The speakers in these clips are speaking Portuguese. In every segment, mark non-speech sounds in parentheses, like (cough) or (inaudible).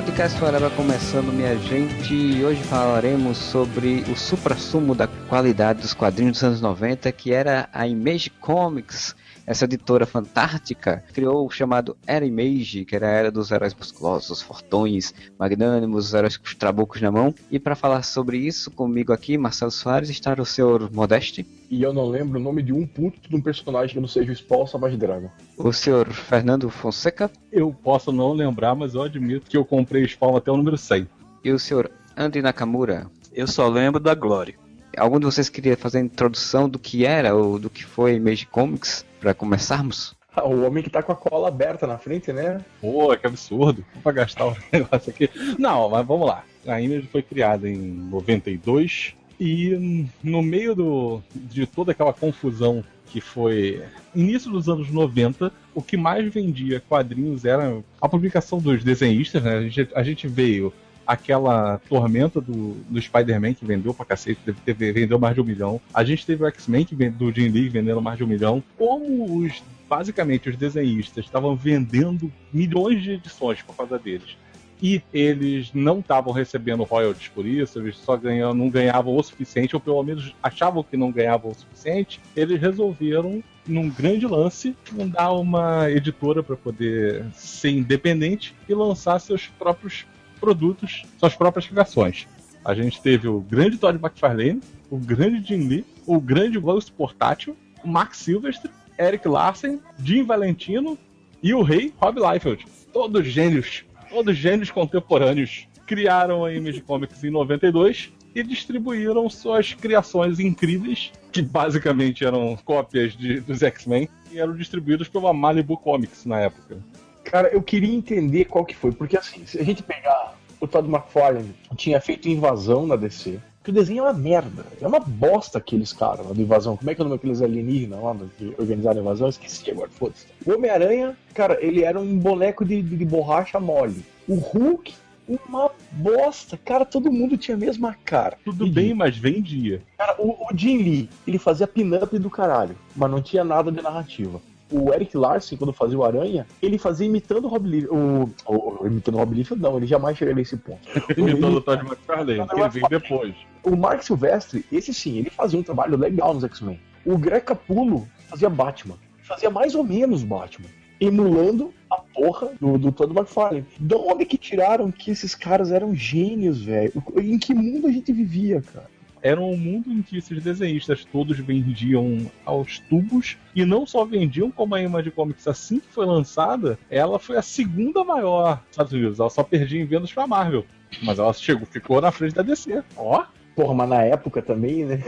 Podcast Forever começando, minha gente. E hoje falaremos sobre o supra-sumo da qualidade dos quadrinhos dos anos 90, que era a Image Comics. Essa editora fantástica criou o chamado Era Image, que era a era dos heróis musculosos, fortões, magnânimos, os heróis com os trabucos na mão. E para falar sobre isso, comigo aqui, Marcelo Soares, está o senhor Modeste. E eu não lembro o nome de um puto de um personagem que não seja o Spawn Savage Dragon. O senhor Fernando Fonseca. Eu posso não lembrar, mas eu admito que eu comprei Spawn até o número 100. E o senhor Andy Nakamura. Eu só lembro da Glória. Algum de vocês queria fazer a introdução do que era ou do que foi Image Comics para começarmos? Ah, o homem que tá com a cola aberta na frente, né? Pô, que absurdo. Pra gastar o (laughs) negócio aqui. Não, mas vamos lá. A Image foi criada em 92 e no meio do, de toda aquela confusão que foi início dos anos 90, o que mais vendia quadrinhos era a publicação dos desenhistas, né? A gente, a gente veio aquela tormenta do, do Spider-Man que vendeu pra cacete, deve ter, vendeu mais de um milhão. A gente teve o X-Men do Jim Lee vendendo mais de um milhão. Como os basicamente os desenhistas estavam vendendo milhões de edições por causa deles. E eles não estavam recebendo royalties por isso, eles só ganham, não ganhavam o suficiente, ou pelo menos achavam que não ganhavam o suficiente. Eles resolveram, num grande lance, fundar uma editora para poder ser independente e lançar seus próprios produtos, suas próprias criações. A gente teve o grande Todd McFarlane, o grande Jim Lee, o grande Ghost Portátil, o Mark Silvestre, Eric Larsen, Jim Valentino e o rei Rob Liefeld. Todos gênios, todos gênios contemporâneos. Criaram a Image Comics em 92 e distribuíram suas criações incríveis, que basicamente eram cópias de, dos X-Men, e eram distribuídos pela Malibu Comics na época. Cara, eu queria entender qual que foi, porque assim, se a gente pegar o Todd McFarlane, tinha feito invasão na DC, que o desenho é uma merda, é uma bosta aqueles caras lá do Invasão. Como é que é o nome daqueles alienígenas lá que organizaram a invasão? Eu esqueci agora, foda-se. O Homem-Aranha, cara, ele era um boneco de, de, de borracha mole. O Hulk, uma bosta. Cara, todo mundo tinha a mesma cara. Tudo e, bem, mas vendia. Cara, o, o Jim Lee, ele fazia pin-up do caralho, mas não tinha nada de narrativa o Eric Larsen, quando fazia o Aranha, ele fazia imitando o Rob Liefeld. O, o, o, imitando o Rob Liefeld, não, ele jamais chegaria nesse ponto. (laughs) imitando o Todd McFarlane, que ele veio depois. O Mark Silvestre, esse sim, ele fazia um trabalho legal nos X-Men. O Greg Capullo fazia Batman. Fazia mais ou menos Batman. Emulando a porra do, do Todd McFarlane. De onde que tiraram que esses caras eram gênios, velho? Em que mundo a gente vivia, cara? Era um mundo em que esses desenhistas todos vendiam aos tubos e não só vendiam como a Image Comics assim que foi lançada, ela foi a segunda maior dos Estados Unidos. Ela só perdia em vendas para Marvel, mas ela chegou, ficou na frente da DC. Ó. Porra, mas na época também, né?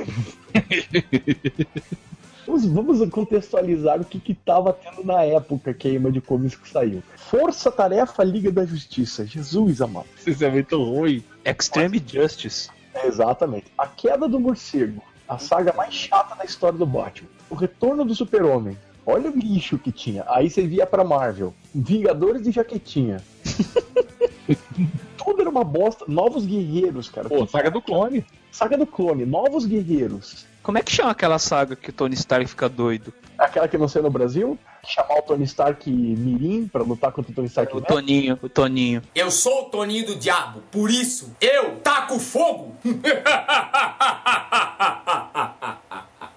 (laughs) Vamos, vamos, contextualizar o que que tava tendo na época que a Image Comics saiu. Força Tarefa Liga da Justiça. Jesus amado. Isso é muito ruim. Extreme Justice. Exatamente. A Queda do Morcego, a saga mais chata da história do Batman. O Retorno do Super-Homem. Olha o lixo que tinha. Aí você via pra Marvel. Vingadores de Jaquetinha. (laughs) Tudo era uma bosta. Novos Guerreiros, cara. Pô, saga do clone. Saga do clone. Novos Guerreiros. Como é que chama aquela saga que o Tony Stark fica doido? Aquela que não saiu no Brasil? Chamar o Tony Stark Mirim pra lutar contra o Tony Stark O Toninho, o Toninho. Eu sou o Toninho do Diabo, por isso eu taco fogo!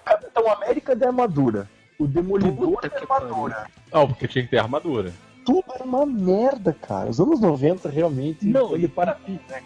Capitão América de armadura. O Demolidor de que armadura. Não, porque tinha que ter armadura. Tudo era uma merda, cara. Os anos 90 realmente. Não, foi e para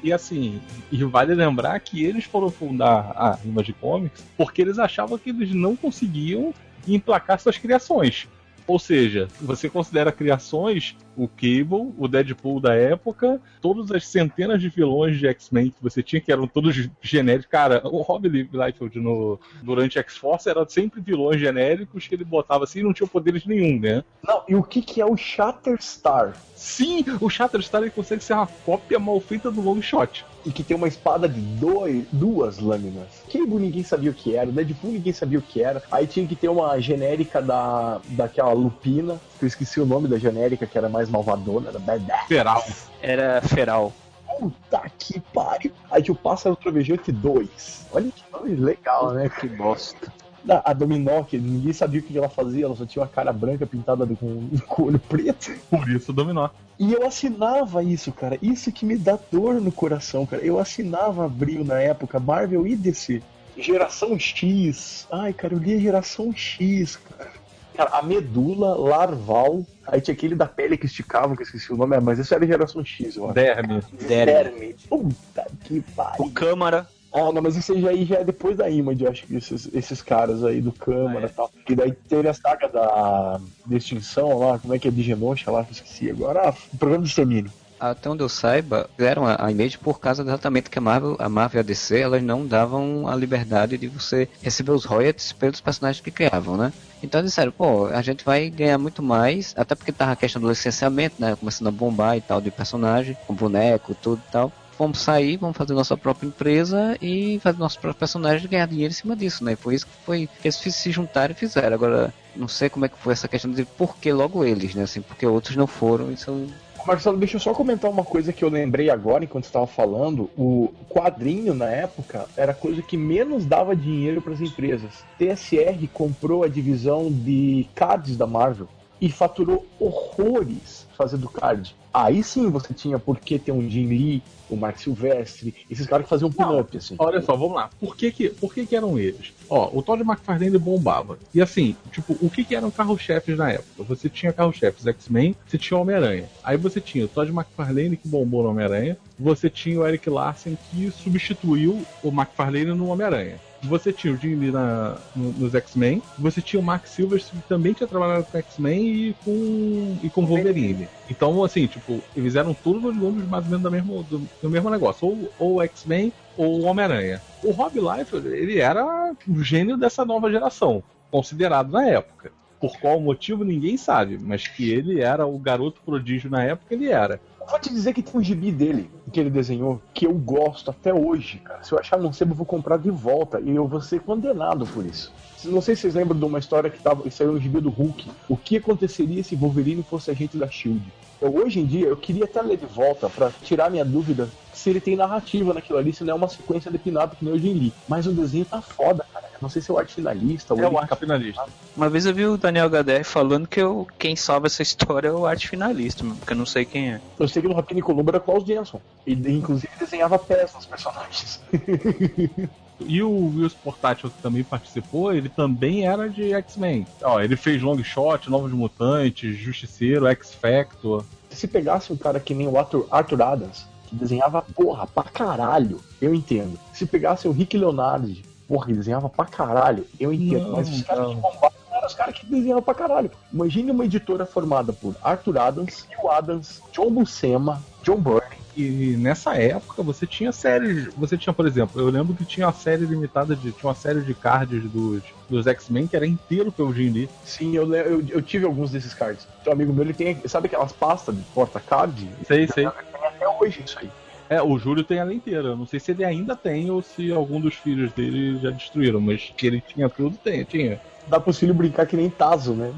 e assim, e vale lembrar que eles foram fundar a Image Comics porque eles achavam que eles não conseguiam emplacar suas criações. Ou seja, você considera criações o Cable, o Deadpool da época, todas as centenas de vilões de X-Men que você tinha, que eram todos genéricos. Cara, o Rob Liefeld no, durante X-Force era sempre vilões genéricos que ele botava assim e não tinha poderes nenhum, né? Não, e o que, que é o Shatterstar? Sim, o Shatterstar ele consegue ser uma cópia mal feita do Longshot. E que tem uma espada de dois, duas lâminas. Cable ninguém sabia o que era, o Deadpool ninguém sabia o que era. Aí tinha que ter uma genérica da, daquela Lupina, que eu esqueci o nome da genérica, que era mais malvadona, era Badass. Feral. Era feral. Puta que pariu. Aí tinha o Pássaro Trovejante 2. Olha que nome legal, né? Que bosta. Da- A Dominó, que ninguém sabia o que ela fazia, ela só tinha uma cara branca pintada com, (laughs) com olho preto. Por isso dominou. E eu assinava isso, cara. Isso que me dá dor no coração, cara. Eu assinava Abril na época, Marvel e DC. Geração X. Ai, cara, eu lia Geração X, cara. Cara, a medula larval. Aí tinha aquele da pele que esticava, que eu esqueci o nome, mas esse era Geração X, eu acho. Derme. Derme. Puta que pariu. O Câmara. Ah, não, mas isso aí já, é depois da Image, eu acho que esses, esses caras aí do Câmara Ah, é? e tal. E daí teve a saga da, da extinção lá, como é que é de Genosha lá, que eu esqueci agora. Ah, o programa de extermínio. Até onde eu saiba, fizeram a, Image por causa exatamente que a Marvel, a Marvel e a DC, elas não davam a liberdade de você receber os royalties pelos personagens que criavam, né? Então disseram, pô, a gente vai ganhar muito mais, até porque tava a questão do licenciamento, né? Começando a bombar e tal de personagem, com boneco, tudo e tal. Vamos sair, vamos fazer nossa própria empresa e fazer nossos próprios personagens ganhar dinheiro em cima disso, né? Foi isso que foi que eles se juntaram e fizeram. Agora, não sei como é que foi essa questão de por que logo eles, né? Assim, porque outros não foram, isso Marcelo, deixa eu só comentar uma coisa que eu lembrei agora enquanto estava falando. O quadrinho na época era a coisa que menos dava dinheiro para as empresas. TSR comprou a divisão de cards da Marvel e faturou horrores fazendo card. Aí sim você tinha por que ter um Jim Lee, o Mark Silvestre, esses caras que faziam pin-up, assim. Olha só, vamos lá. Por que que, por que que eram eles? Ó, o Todd McFarlane bombava. E assim, tipo, o que que eram carro-chefes na época? Você tinha carro-chefes X-Men, você tinha Homem-Aranha. Aí você tinha o Todd McFarlane que bombou no Homem-Aranha, você tinha o Eric Larsen que substituiu o McFarlane no Homem-Aranha. Você tinha o Jim Lee na- no- nos X-Men, você tinha o Mark Silvers que também tinha trabalhado com X-Men e com, e com Wolverine. Então, assim, tipo, eles eram todos oriundos mais ou menos do mesmo, do, do mesmo negócio. Ou, ou X-Men ou o Homem-Aranha. O Rob Liefeld, ele era o gênio dessa nova geração, considerado na época. Por qual motivo ninguém sabe, mas que ele era o garoto prodígio na época, ele era. Vou te dizer que tem um gibi dele, que ele desenhou, que eu gosto até hoje, cara. Se eu achar no sebo, eu vou comprar de volta e eu vou ser condenado por isso. Não sei se vocês lembram de uma história que tava, saiu no gibi do Hulk. O que aconteceria se Wolverine fosse agente da SHIELD? Eu, hoje em dia, eu queria até ler de volta pra tirar minha dúvida se ele tem narrativa naquilo ali, se não é uma sequência de pin-up que nem o Jim Lee. Mas o desenho tá foda, cara. Eu não sei se é o arte finalista ou É o arte finalista. Uma vez eu vi o Daniel HDR falando que eu, quem salva essa (laughs) história é o arte finalista, porque eu não sei quem é. Eu sei que no Rapini Columbo era Klaus Jensen. E inclusive desenhava pés nos personagens. (laughs) E o Wills Portátil que também participou, ele também era de X-Men. Ó, ele fez Long Shot, Novos Mutantes, Justiceiro, X-Factor. Se pegasse um cara que nem o Arthur, Arthur Adams, que desenhava porra pra caralho, eu entendo. Se pegasse o Rick Leonardi, porra, que desenhava pra caralho, eu entendo. Não, Mas os caras que bombavam eram os caras que desenhavam pra caralho. Imagine uma editora formada por Arthur Adams, Phil Adams, John Buscema, John Byrne. E nessa época você tinha séries. Você tinha, por exemplo, eu lembro que tinha uma série limitada de. Tinha uma série de cards dos, dos X-Men que era inteiro pelo Jim Lee. Sim, eu, eu, eu tive alguns desses cards. Um amigo meu, ele tem, sabe aquelas pastas de porta-card? Sei, sei. Tem até hoje isso aí. É, o Júlio tem ela inteira. Eu Não sei se ele ainda tem ou se algum dos filhos dele já destruíram, mas que ele tinha tudo, tem, tinha. Dá pros filhos brincar que nem Tazo, né?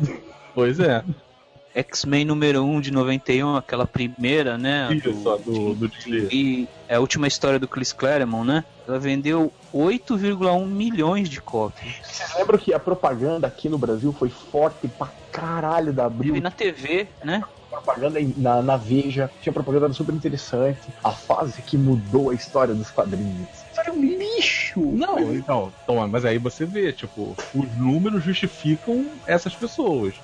Pois é. (laughs) X-Men número 1 de 91, aquela primeira, né? Isso, do, do Jim Lee. E é a última história do Chris Claremont, né? Ela vendeu 8,1 milhões de cópias. Vocês lembram que a propaganda aqui no Brasil foi forte pra caralho da Abril? E na TV, né? propaganda na, na Veja, tinha propaganda super interessante. A fase que mudou a história dos quadrinhos. Isso era um lixo! Não, então, toma, mas aí você vê, tipo, os números justificam essas pessoas.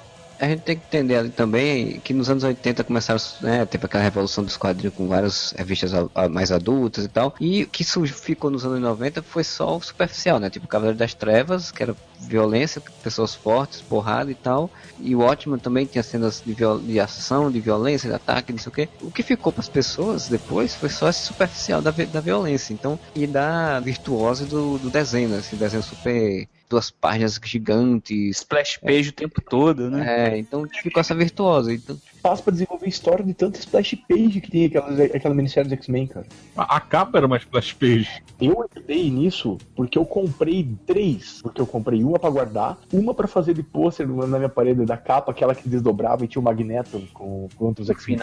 A gente tem que entender ali também que nos anos 80 começaram, né, teve aquela revolução dos quadrinhos com várias revistas mais adultas e tal, e o que ficou nos anos 90 foi só o superficial, né, tipo Cavaleiro das Trevas, que era violência, pessoas fortes, porrada e tal. E o Watchmen também tinha cenas de, de ação, de violência, de ataque, não sei o que. O que ficou para as pessoas depois foi só esse superficial da, da violência. Então, e da virtuose do, do desenho, né? Esse desenho super duas páginas gigantes. Splash page é. o tempo todo, né? É, então ficou essa virtuosa. Então, espaço para desenvolver história de tanta splash page que tem aquela, aquela minissérie dos X-Men, cara. A, a, capa era uma splash page. Eu entrei nisso porque eu comprei três. Porque eu comprei uma para guardar, uma para fazer de pôster na minha parede da capa, aquela que desdobrava e tinha o Magneto com, contra os X-Men.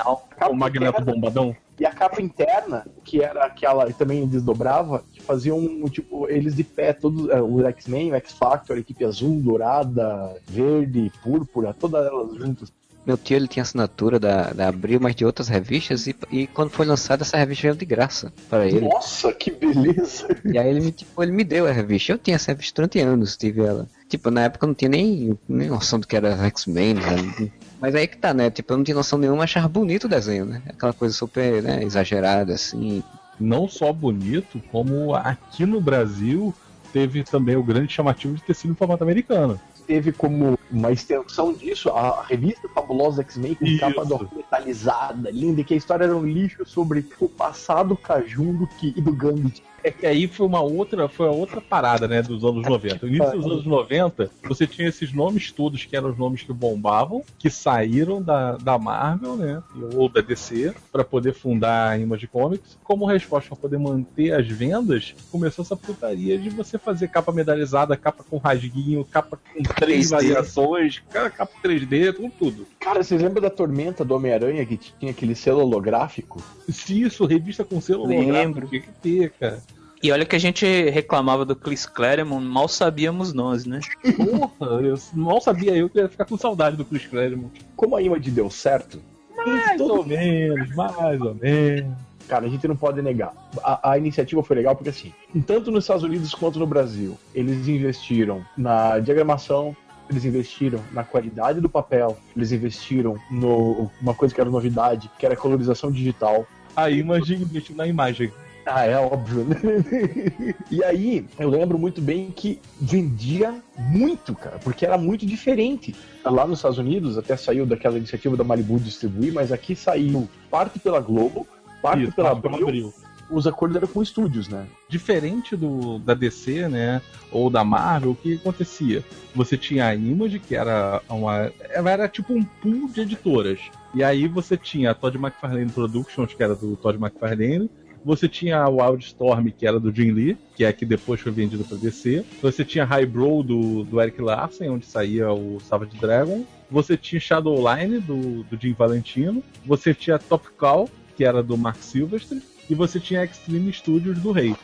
O Magneto bombadão. E a capa interna, que era aquela também desdobrava, que faziam tipo eles de pé, todos uh, os X-Men, o X-Factor, a equipe azul, dourada, verde, púrpura, todas elas juntas. Meu tio ele tinha assinatura da, da Abril, mas de outras revistas, e, e quando foi lançada essa revista veio de graça para ele. Nossa, que beleza! E aí ele, tipo, ele me deu a revista. Eu tinha essa revista durante anos, tive ela. Tipo, na época eu não tinha nem, nem noção do que era X-Men, né? Mas aí que tá, né? Tipo, eu não tinha noção nenhuma, achava bonito o desenho, né? Aquela coisa super né, exagerada, assim. Não só bonito, como aqui no Brasil teve também o grande chamativo de ter sido em formato americano teve como uma extensão disso a revista Fabulosa X-Men com Isso. capa metalizada, linda, e que a história era um lixo sobre o passado cajundo que, e do Gambit. É que aí foi uma outra, foi a outra parada, né, dos anos 90. No início dos anos 90, você tinha esses nomes todos que eram os nomes que bombavam, que saíram da, da Marvel, né, ou da DC, para poder fundar a Image Comics. Como resposta para poder manter as vendas, começou essa putaria de você fazer capa medalizada, capa com rasguinho, capa com três 3D. variações, capa 3D, com tudo. Cara, vocês lembram da Tormenta do Homem-Aranha que tinha aquele selo holográfico? Se isso, revista com selo Lembro. holográfico, tinha que ter, cara. E olha que a gente reclamava do Chris Claremont, mal sabíamos nós, né? Porra, eu, mal sabia eu que ia ficar com saudade do Chris Claremont. Como a Image deu certo? Mais todo... ou menos, mais ou menos. Cara, a gente não pode negar. A, a, iniciativa foi legal porque, assim, tanto nos Estados Unidos quanto no Brasil, eles investiram na diagramação, eles investiram na qualidade do papel, eles investiram no uma coisa que era novidade, que era a colorização digital. A Image investiu na imagem. Ah, é óbvio, né? (laughs) e aí, eu lembro muito bem que vendia muito, cara, porque era muito diferente. Lá nos Estados Unidos, até saiu daquela iniciativa da Malibu distribuir, mas aqui saiu parte pela Globo, parte Isso, pela Abril, Abril. Os acordos eram com estúdios, né? Diferente do da DC, né? Ou da Marvel, o que acontecia? Você tinha a Image, que era uma. Ela era tipo um pool de editoras. E aí você tinha a Todd McFarlane Productions, que era do Todd McFarlane, você tinha a Wildstorm, que era do Jim Lee, que é que depois foi vendido para DC. Você tinha Highbrow do, do Eric Larsen, onde saía o Savage Dragon. Você tinha Shadowline do, do Jim Valentino. Você tinha Top Call, que era do Mark Silvestre. E você tinha Extreme Studios do Rei.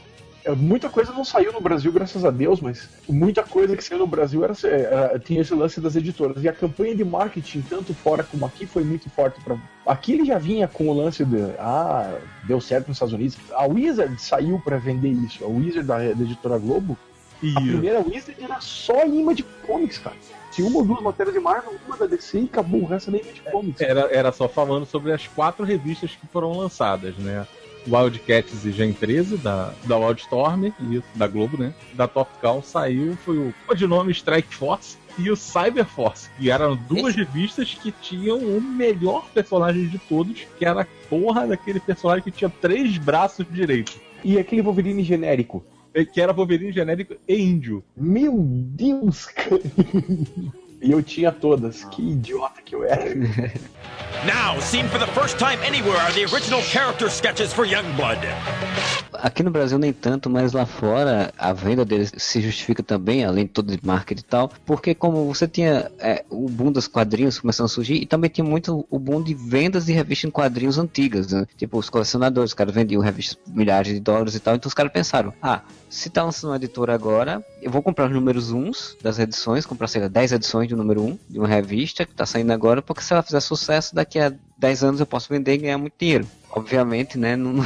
É, muita coisa não saiu no Brasil, graças a Deus, mas muita coisa que saiu no Brasil era, era, tinha esse lance das editoras. E a campanha de marketing, tanto fora como aqui, foi muito forte para. Aqui ele já vinha com o lance de ah, deu certo nos Estados Unidos. A Wizard saiu para vender isso. A Wizard da, da editora Globo. E... A primeira Wizard era só imã de comics, cara. Tinha uma ou duas matérias de Marvel, uma da DC e acabou. O resto nem de comics. Era, era só falando sobre as quatro revistas que foram lançadas, né? Wildcats e Gen 13 da, da Wildstorm e da Globo, né? Da Top Cow saiu, foi o codinome Strike Force e o Cyber Force, que eram duas revistas que tinham o melhor personagem de todos, que era a porra daquele personagem que tinha três braços direitos. E aquele Wolverine genérico. Que era Wolverine genérico e índio. Meu Deus, cara. E eu tinha todas. Que idiota que eu era. (laughs) Now, seen for the first time anywhere are the original character sketches for Youngblood. Aqui no Brasil nem tanto, mas lá fora a venda deles se justifica também, além de todo de marketing e tal, porque como você tinha é, o boom dos quadrinhos começando a surgir, e também tinha muito o boom de vendas de revistas em quadrinhos antigas, né? Tipo, os colecionadores, os caras vendiam revistas por milhares de dólares e tal, então os caras pensaram, ah, se tá lançando uma editora agora, eu vou comprar os números uns das edições, comprar, sei lá, 10 edições do número 1 de uma revista que tá saindo agora, porque se ela fizer sucesso, daqui a 10 anos eu posso vender e ganhar muito dinheiro. Obviamente, né, não, (laughs) não,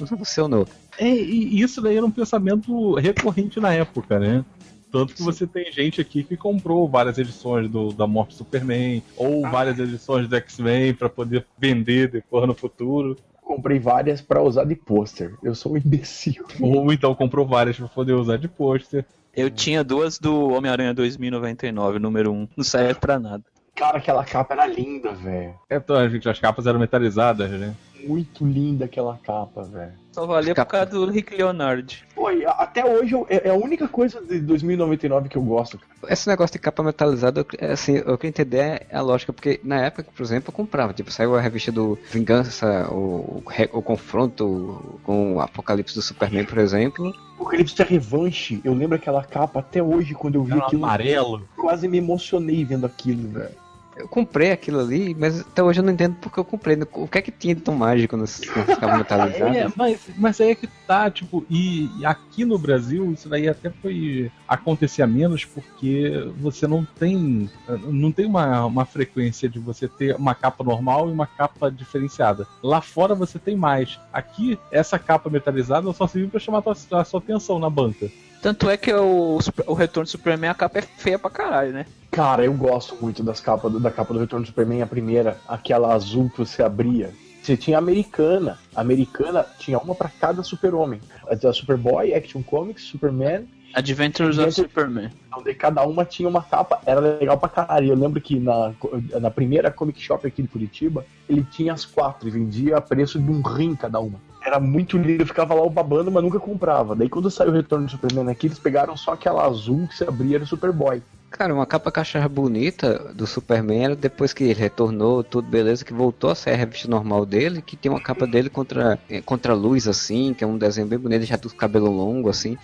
não funcionou. É, e isso daí era um pensamento recorrente na época, né? Tanto que Sim. você tem gente aqui que comprou várias edições do, da Morte Superman, ou ah. várias edições do X-Men para poder vender depois no futuro comprei várias para usar de pôster. Eu sou um imbecil. Ou então comprou várias para poder usar de pôster. Eu tinha duas do Homem-Aranha 2099, número 1. Não serve pra nada. Cara, aquela capa era linda, velho. Então, gente, as capas eram metalizadas, né? Muito linda aquela capa, velho. Só valia por Capa. causa do Rick Leonard. Pô, a- até hoje eu- é é a única coisa de 2099 que eu gosto, cara. Esse negócio de capa metalizada, eu- é assim, eu queria entender a lógica, porque na época, por exemplo, eu comprava. Tipo, saiu a revista do Vingança, o, o confronto com o Apocalipse do Superman, por exemplo. O Eclipse é revanche. Eu lembro aquela capa até hoje, quando eu vi Era aquilo. amarelo. Quase me emocionei vendo aquilo, velho. Eu comprei aquilo ali, mas até hoje eu não entendo porque eu comprei. O que é que tinha de tão mágico nessas capas (laughs) metalizadas? É, mas, mas aí é que tá, tipo, e, e aqui no Brasil isso daí até foi acontecer menos porque você não tem não tem uma, uma frequência de você ter uma capa normal e uma capa diferenciada. Lá fora você tem mais. Aqui, essa capa metalizada só serve pra chamar a tua, a sua atenção na banca. Tanto é que o, o Retorno do Superman, a capa é feia pra caralho, né? Cara, eu gosto muito das capas, da capa do Retorno do Superman, a primeira, aquela azul que você abria. Você tinha a americana. A americana tinha uma pra cada super-homem. A Superboy, Action Comics, Superman. Adventures of Superman. Daí cada uma tinha uma capa, era legal pra caralho. Eu lembro que na, na primeira Comic Shop aqui de Curitiba, ele tinha as quatro e vendia a preço de um rim cada uma. Era muito lindo, eu ficava lá o babando, mas nunca comprava. Daí quando saiu o Retorno do Superman aqui, eles pegaram só aquela azul que você abria era o Superboy. Cara, uma capa que achava bonita do Superman era depois que ele retornou, tudo beleza, que voltou a ser a revista normal dele, que tem uma capa dele contra, eh, contra a luz, assim, que é um desenho bem bonito, já do cabelo longo, assim.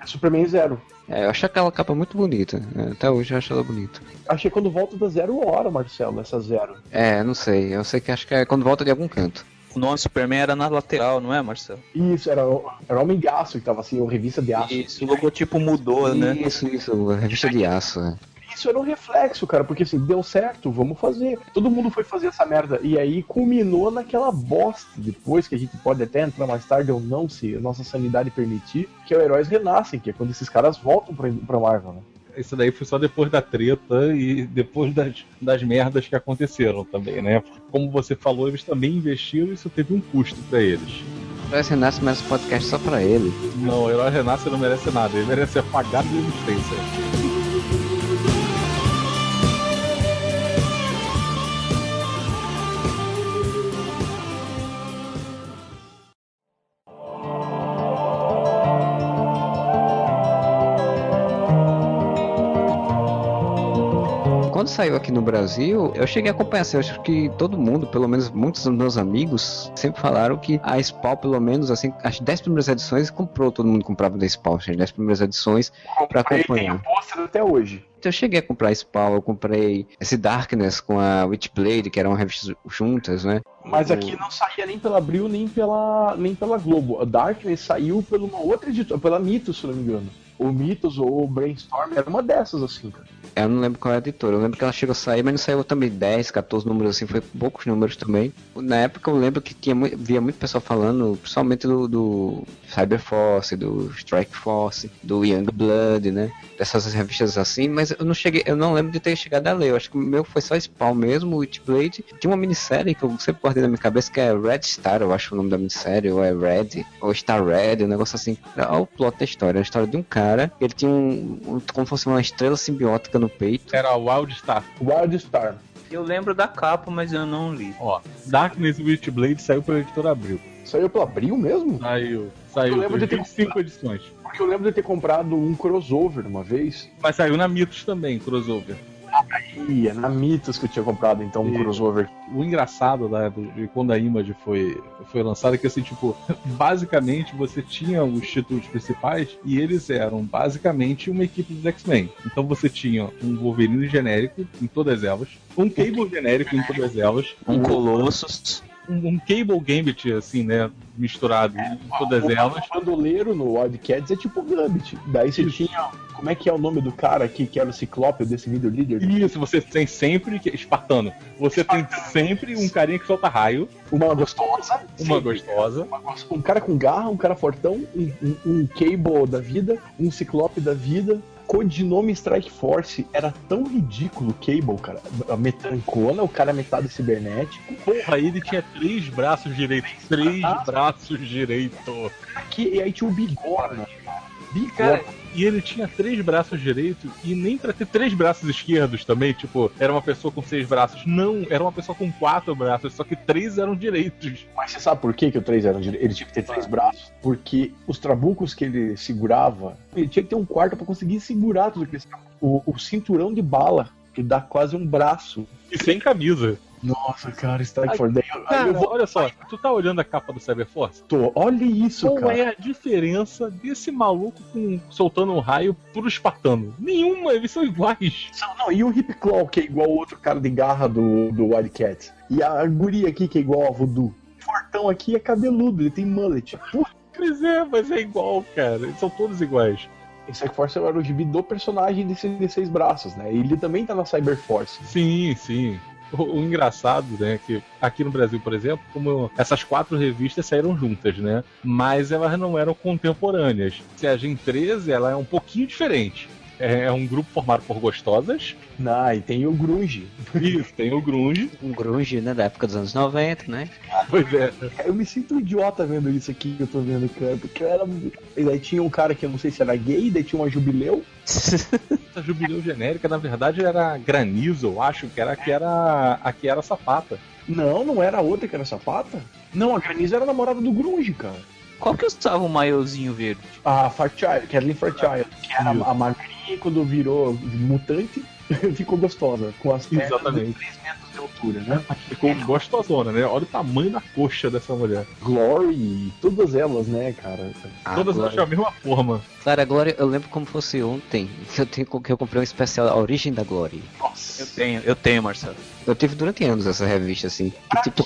É Superman Zero. É, eu acho aquela capa muito bonita. né? Até hoje eu acho ela bonita. Achei quando volta da Zero Hora, Marcelo, essa Zero. É, não sei. Eu sei que acho que é quando volta de algum canto. O nome Superman era na lateral, não é, Marcelo? Isso, era, o- era Homem de Aço que tava assim, ou revista de aço. Isso, o logotipo mudou, né? Isso, isso, revista de aço. é. Isso era um reflexo, cara, porque assim, deu certo, vamos fazer. Todo mundo foi fazer essa merda. E aí culminou naquela bosta depois, que a gente pode até entrar mais tarde ou não, se a nossa sanidade permitir, que é o Heróis Renascem, que é quando esses caras voltam pra, pra Marvel, né? Isso daí foi só depois da treta e depois das, das merdas que aconteceram também, né? Como você falou, eles também investiram e isso teve um custo pra eles. Parece Renasce um podcast só pra ele. Não, o herói Renasce não merece nada, ele merece apagado de existência. Saiu aqui no Brasil, eu cheguei a acompanhar, assim, eu acho que todo mundo, pelo menos muitos dos meus amigos, sempre falaram que a Spawn, pelo menos, assim, as 10 primeiras edições comprou, todo mundo comprava da Spawn, as 10 primeiras edições tem acompanhar. pôster até hoje. Então eu cheguei a comprar Spawn, eu comprei esse Darkness com a Witchblade, que eram revistas juntas, né? Mas aqui não saía nem pela Abril, nem pela, nem pela Globo. A Darkness saiu por uma outra editora, pela Mitos, se não me engano. O Mitos ou o Brainstorm era uma dessas, assim, cara. Eu não lembro qual é a editora. Eu lembro que ela chegou a sair, mas não saiu também 10, 14 números assim, foi poucos números também. Na época eu lembro que tinha via muito pessoal falando, principalmente do, do Cyberforce, do Strike Force, do Young Blood, né? Dessas revistas assim, mas eu não cheguei, eu não lembro de ter chegado a ler. Eu acho que o meu foi só Spawn mesmo, o Witchblade. Tinha uma minissérie que eu sempre guardei na minha cabeça que é Red Star, eu acho o nome da minissérie, ou é Red, ou Star Red, um negócio assim. Olha o plot da história, a história de um cara, ele tinha um, um- como se fosse uma estrela simbiótica no peito. Era o Wildstar. Wildstar. Eu lembro da capa, mas eu não li. Ó, Darkness Witchblade saiu pela editora Abril. Saiu pela Abril mesmo? Saiu. Saiu. Eu lembro de ter cinco edições. Porque eu lembro de ter comprado um crossover uma vez. Mas saiu na Mitos também, crossover. Na Mitos que eu tinha comprado, então, um Isso. crossover. O engraçado da, de quando a Image foi, foi lançada é que assim, tipo, (laughs) basicamente você tinha os títulos principais e eles eram basicamente uma equipe dos X-Men. Então você tinha um Wolverine genérico em todas elas, um Cable genérico em todas elas, Um Colossus. Um, um Cable Gambit, assim, né, misturado em todas o, elas. O bandoleiro no Wildcats é tipo Gambit. Daí você tinha. Como é que é o nome do cara aqui, que era o Ciclope, o Decidido Líder? Isso, você tem sempre, que- espartano, você tem sempre um carinha que solta raio, Uma gostosa. uma Sim. gostosa, Uma Um cara com garra, um cara fortão, um, um, um Cable da vida, um Ciclope da vida. Codinome Strike Force era tão ridículo Cable, cara. A metancona, o cara metade cibernético. Porra, ele tinha três braços direitos. Três braços direitos. Aqui, e aí tinha o Bigorna. Cara, Bigorna. E ele tinha três braços direitos e nem pra ter três braços esquerdos também, tipo, era uma pessoa com seis braços. Não, era uma pessoa com quatro braços, só que três eram direitos. Mas você sabe por que, que o três eram direitos? Ele tinha que ter três braços. Porque os trabucos que ele segurava, ele tinha que ter um quarto pra conseguir segurar tudo aquilo. O, o cinturão de bala, que dá quase um braço. E sem camisa. Nossa, cara, Strike for Day. Cara, vou... olha só, tu tá olhando a capa do Cyberforce? Tô, Olha isso, Qual cara. é a diferença desse maluco com, soltando um raio pro espartano? Nenhuma, eles são iguais. Não, não, e o Hip Claw, que é igual o outro cara de garra do, do Wildcat. E a guria aqui, que é igual a Voodoo. O fortão aqui é cabeludo, ele tem mullet. Puta, Pois é, mas é igual, cara. Eles são todos iguais. Strike Force era o gibi do personagem de seis braços, né? Ele também tá na Cyberforce. Sim, sim. O, o engraçado, né, que aqui no Brasil, por exemplo, como essas quatro revistas saíram juntas, né? Mas elas não eram contemporâneas. Se a Gen 13, ela é um pouquinho diferente. É, é um grupo formado por gostosas. Ah, e tem o Grunge. Isso, tem o Grunge. Um grunge, né, da época dos anos 90, né? Pois é. Eu me sinto um idiota vendo isso aqui que eu tô vendo, cara. Porque eu era. E daí tinha um cara que eu não sei se era gay, daí tinha uma jubileu. (laughs) Essa jubileu genérica, na verdade, era granizo, eu acho, que era a que era a que era sapata. Não, não era a outra que era sapata? Não, a Granizo era a namorada do Grunge, cara. Qual que usava o maiozinho verde? A Fairchild, Kathleen Fairchild, que era a magrinha quando virou mutante, (laughs) ficou gostosa, com as pernas Exatamente. de 3 metros de altura, né? Ficou gostosona, né? Olha o tamanho da coxa dessa mulher. Glory, todas elas, né, cara? Ah, Todas Glória. elas têm a mesma forma. Cara, a Glória, eu lembro como fosse ontem, que eu, tenho, que eu comprei um especial, A Origem da Glória. Nossa. Eu tenho, eu tenho, Marcelo. Eu tive durante anos essa revista, assim. Que, tipo,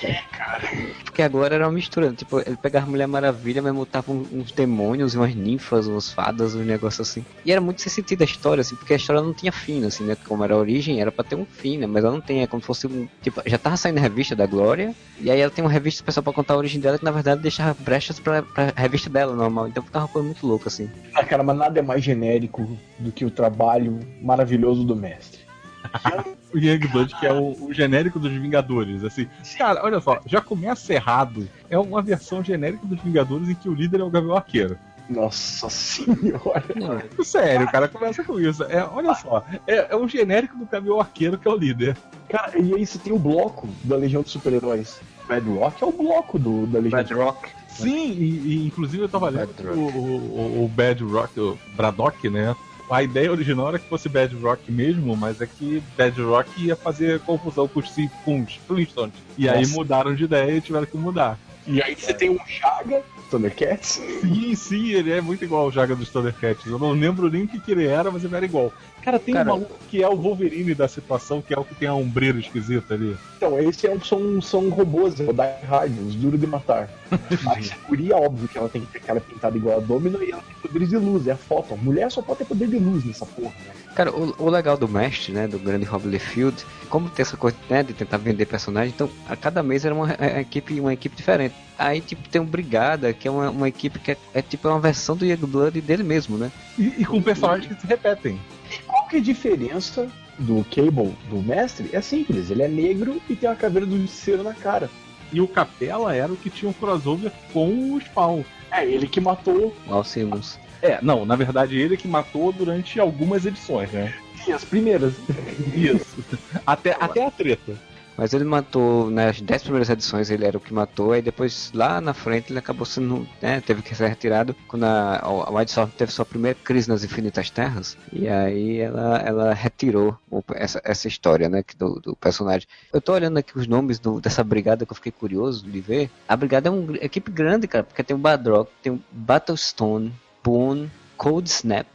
porque a Glória era uma mistura. Tipo, ele pegava Mulher Maravilha, mas botava um- uns demônios, umas ninfas, umas fadas, uns negócios assim. E era muito sem sentido a história, assim, porque a história não tinha fim, assim, né? Como era a origem, era pra ter um fim, né? Mas ela não tem, é como se fosse um. Tipo, já tava saindo a revista da Glória, e aí ela tem uma revista especial pra contar a origem dela, que na verdade deixava brechas pra, pra revista dela normal. Então ficava uma coisa muito louca, assim. Ah, cara, mas nada é mais genérico do que o trabalho maravilhoso do mestre. O Youngblood, que é o, o genérico dos Vingadores, assim. Cara, olha só, já começa errado. É uma versão genérica dos Vingadores em que o líder é o Gavião Arqueiro. Nossa senhora. Não, Sério, cara, começa com isso. É, olha só, é, é um genérico do Gavião Arqueiro que é o líder. Cara, e aí você tem o bloco da Legião dos Super-Heróis. Bedrock é o bloco do, da Legião dos Rock. Sim, e, e inclusive eu tava lendo Bad que Rock. o, o, o Bad Rock, o Braddock, né? A ideia original era que fosse Bad Rock mesmo, mas é que Bad Rock ia fazer confusão com os, com os Flintstones. E aí Nossa. mudaram de ideia e tiveram que mudar. E aí você tem um Chaga, Thundercats. Sim, sim, ele é muito igual ao Jaga dos Thundercats. Eu não lembro nem o que, que ele era, mas ele era igual. Cara, tem Cara- um maluco que é o Wolverine da situação, que é o que tem a ombreira esquisita ali. Então, esses é, um- são, são robôs, é o Die Hard, os duros de matar. (laughs) A é óbvio que ela tem que ter cara pintada igual a Domino e ela tem poderes de luz, é a foto. Mulher só pode ter poder de luz nessa porra, né? Cara, o, o legal do mestre, né, do grande Rob Liefeld, como tem essa coisa, né, de tentar vender personagem, então a cada mês era uma, é, equipe, uma equipe diferente. Aí, tipo, tem um Brigada, que é uma, uma equipe que é, é tipo uma versão do Youngblood dele mesmo, né? E, e com personagens que se repetem. Qual que é a diferença do Cable, do mestre? É simples, ele é negro e tem uma caveira do justiceiro na cara. E o Capela era o que tinha um crossover com o Spawn. É ele que matou O Al Simmons. É, não, na verdade ele que matou durante algumas edições, né? sim, as primeiras. Isso. até, até a treta. Mas ele matou, nas 10 primeiras edições ele era o que matou, aí depois lá na frente ele acabou sendo, né, teve que ser retirado quando a, a White Storm teve sua primeira crise nas Infinitas Terras, e aí ela, ela retirou o- essa, essa história, né, do, do personagem. Eu tô olhando aqui os nomes do- dessa brigada que eu fiquei curioso de ver. A brigada é uma equipe grande, cara, porque tem o Badrock, tem o Battlestone, Boone, Cold Snap,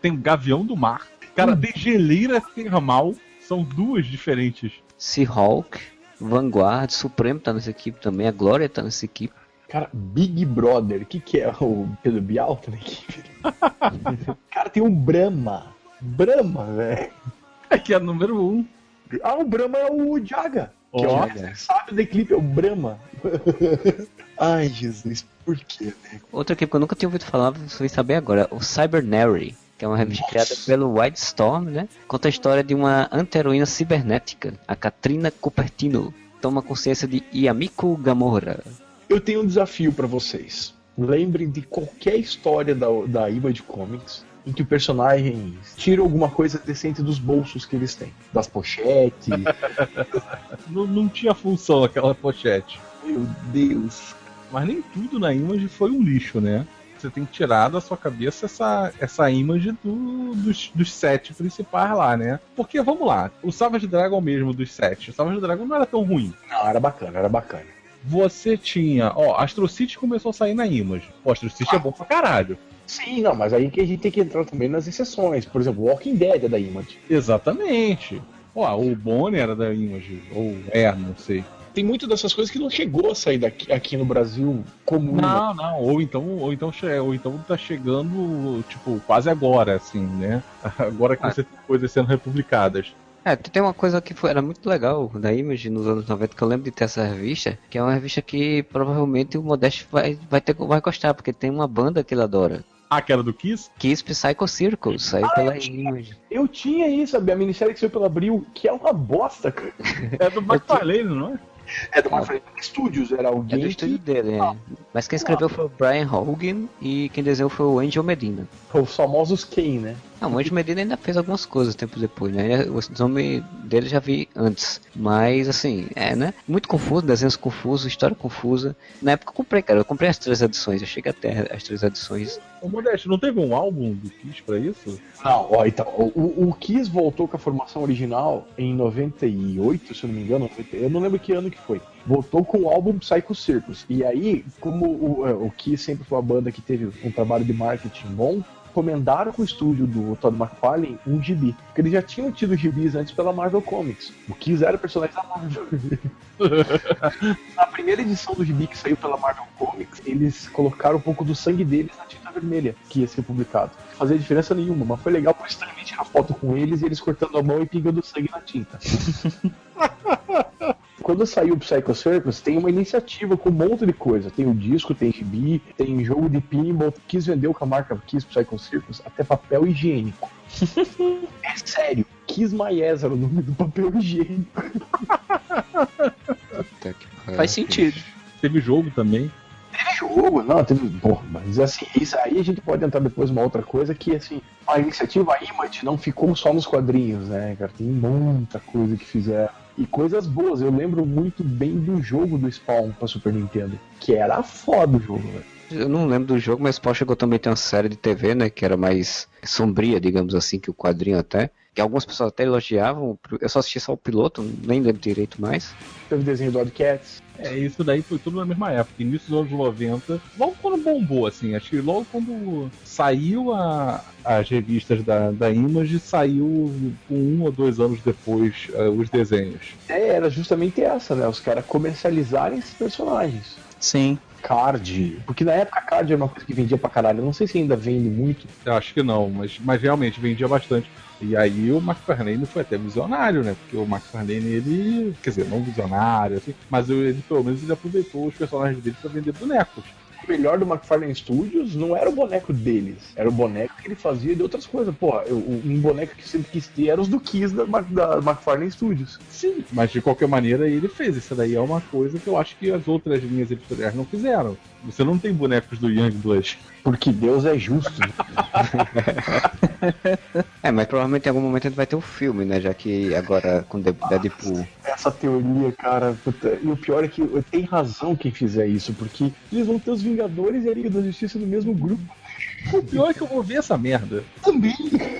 Tem o Gavião do Mar. Cara, tem Geleira Termal. São duas diferentes. Seahawk, Vanguard, Supremo tá nessa equipe também, a Glória tá nessa equipe. Cara, Big Brother, o que, que é o Pedro Bial tá na equipe? (laughs) Cara, tem o Brahma. Brahma, velho. É que é número um. Ah, o Brahma é o Jaga. Que Ó. é o mestre sábio da equipe, é o Brahma. (laughs) Ai, Jesus, por quê, né? Outra equipe que eu nunca tinha ouvido falar, você vai saber agora, o Cybernary, que é uma revista criada pelo White Storm, né? Conta a história de uma anti-heroína cibernética, a Katrina Cupertino. Toma consciência de Yamiko Gamora. Eu tenho um desafio pra vocês. Lembrem de qualquer história da, da Image Comics em que o personagem tira alguma coisa decente dos bolsos que eles têm. Das pochetes. (laughs) Não, não tinha função aquela pochete. Meu Deus. Mas nem tudo na Image foi um lixo, né? Você tem que tirar da sua cabeça essa, essa image do, dos, dos sete principais lá, né? Porque, vamos lá, o Savage Dragon mesmo dos sete, o Savage Dragon não era tão ruim. Não, era bacana, era bacana. Você tinha, ó, Astro City começou a sair na Image. Pô, Astro City é bom pra caralho. Sim, não, mas aí que a gente tem que entrar também nas exceções. Por exemplo, Walking Dead é da Image. Exatamente. Ó, o Bonnie era da Image, ou é, não sei. Tem muito dessas coisas que não chegou a sair daqui, aqui no Brasil comum. Não, não, ou então, ou então, ou então tá chegando, tipo, quase agora, assim, né? (laughs) Agora que Ah. você tem coisas sendo republicadas. É, tem uma coisa que foi, era muito legal da Image nos anos 90, que eu lembro de ter essa revista, que é uma revista que provavelmente o Modeste vai, vai, ter, vai gostar, porque tem uma banda que ele adora. Ah, que era do Kiss? Kiss Psycho Circus, saiu pela Image. Eu tinha isso, a minissérie que saiu pela Abril, que é uma bosta, cara. (laughs) É do McFarlane, não é? É do Marvel Studios, era É alguém do estúdio que... dele, é. Mas quem escreveu foi o Brian Hogan e quem desenhou foi o Angel Medina. Os famosos Kane, né? Não, o Angel Medina ainda fez algumas coisas tempo depois, né? O nome dele eu já vi antes. Mas, assim, é, né? Muito confuso, desenhos confusos, história confusa. Na época eu comprei, cara. Eu comprei as três edições. Eu cheguei até as três edições. Ô, Modeste, não teve um álbum do Kiss pra isso? Não, ó, então, o, o Kiss voltou com a formação original em 98, se eu não me engano, 90, eu não lembro que ano que foi. Voltou com o álbum Psycho Circus. E aí, como o, é, o Kiss sempre foi uma banda que teve um trabalho de marketing bom, encomendaram com o estúdio do Todd McFarlane um gibi. Porque eles já tinham tido gibis antes pela Marvel Comics. O Kiss era personagem da Marvel. (laughs) Na primeira edição do gibi que saiu pela Marvel Comics, eles colocaram um pouco do sangue deles na tinta vermelha, que ia ser publicado. Não fazia diferença nenhuma, mas foi legal por Stan Lee tirar foto com eles e eles cortando a mão e pingando sangue na tinta. (laughs) Quando saiu o Psycho Circus, tem uma iniciativa com um monte de coisa. Tem o disco, tem gibi, tem jogo de pinball. Kiss vendeu com a marca Kiss Psycho Circus até papel higiênico. (laughs) é sério. Kiss My Ass era o nome do papel higiênico. Que. Faz sentido. Teve jogo também. Teve jogo, não, teve. Porra, mas assim, isso aí a gente pode entrar depois numa outra coisa que assim, a iniciativa Image não ficou só nos quadrinhos, né, cara? Tem muita coisa que fizeram. E coisas boas, eu lembro muito bem do jogo do Spawn pra Super Nintendo. Que era foda o jogo, velho. Eu não lembro do jogo, mas Spawn chegou também a ter uma série de TV, né? Que era mais sombria, digamos assim, que o quadrinho até. Que algumas pessoas até elogiavam. Eu só assisti só o piloto, nem lembro direito mais. Teve desenho do Oddcats. É, isso daí foi tudo na mesma época, início dos anos 90. Logo quando bombou, assim, acho que logo quando saiu a- as revistas da, da Image, saiu um ou dois anos depois eh, os desenhos. É, era justamente essa, né? Os caras comercializarem esses personagens. Sim. Card. Porque na época card era uma coisa que vendia pra caralho. Eu não sei se ainda vende muito. Eu acho que não, mas, mas realmente vendia bastante. E aí o McFarlane foi até visionário, né? Porque o McFarlane, ele. Quer dizer, não visionário, assim, mas ele pelo menos ele aproveitou os personagens dele pra vender bonecos. O melhor do McFarlane Studios não era o boneco deles, era o boneco que ele fazia de outras coisas. O- um boneco que sempre quis ter era os do Kiss da, da McFarlane Studios. Sim. Mas de qualquer maneira ele fez. Isso daí é uma coisa que eu acho que as outras linhas editoriais não fizeram. Você não tem bonecos do Youngblood. Porque Deus é justo. É, mas provavelmente em algum momento a gente vai ter um filme, né? Já que agora com Deadpool. Essa teoria, cara. puta, e o pior é que tem razão quem fizer isso, porque eles vão ter os Vingadores e a Liga da Justiça no mesmo grupo. O pior é que eu vou ver essa merda. Também.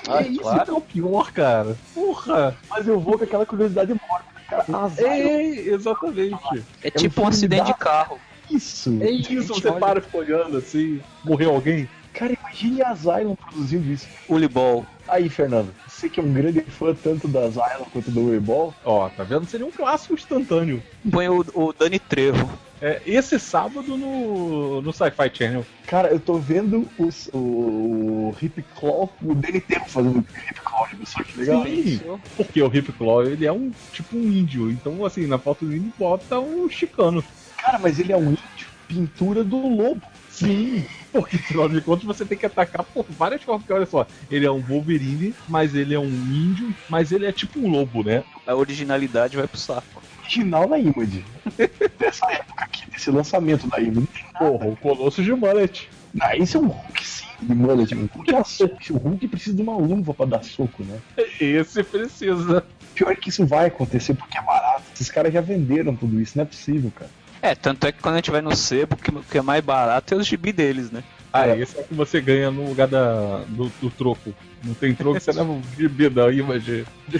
é isso que é o pior, cara. Porra! Mas eu vou com aquela curiosidade morta. Cara, azar, É, exatamente. É tipo um acidente de carro. Isso. É isso, você para e fica olhando assim. Morreu alguém? Cara, imagine a Zylon produzindo isso. Ulibol. Aí, Fernando, você que é um grande fã tanto da Zylon quanto do Weeball, Ó, tá vendo? Seria um clássico instantâneo. Põe o, o Dani Trevo. É, esse sábado no, no Sci-Fi Channel. cara, eu tô vendo os, o, o Hip Claw, o DNT fazendo Hip Claw, só que legal. Sim, porque o Hip Claw ele é um tipo um índio. Então, assim, na foto do índio bota um chicano. Cara, mas ele é um índio, pintura do lobo. Sim, porque afinal de contas você tem que atacar por várias formas. Porque olha só, ele é um Wolverine, mas ele é um índio, mas ele é tipo um lobo, né? A originalidade vai pro saco. Original na Image. (laughs) Dessa época aqui, desse lançamento da Image. Porra, o Colosso de Mullet. Ah, esse é um Hulk sim, de mullet. O Hulk, é soco. o Hulk precisa de uma luva pra dar soco, né? Esse precisa. Pior que isso vai acontecer porque é barato. Esses caras já venderam tudo isso, não é possível, cara. É, tanto é que quando a gente vai no sebo, que, que é mais barato é os gibi deles, né? Ah, esse é o que você ganha no lugar da, do, do troco. Não tem troco, você leva um gibi da imagem de.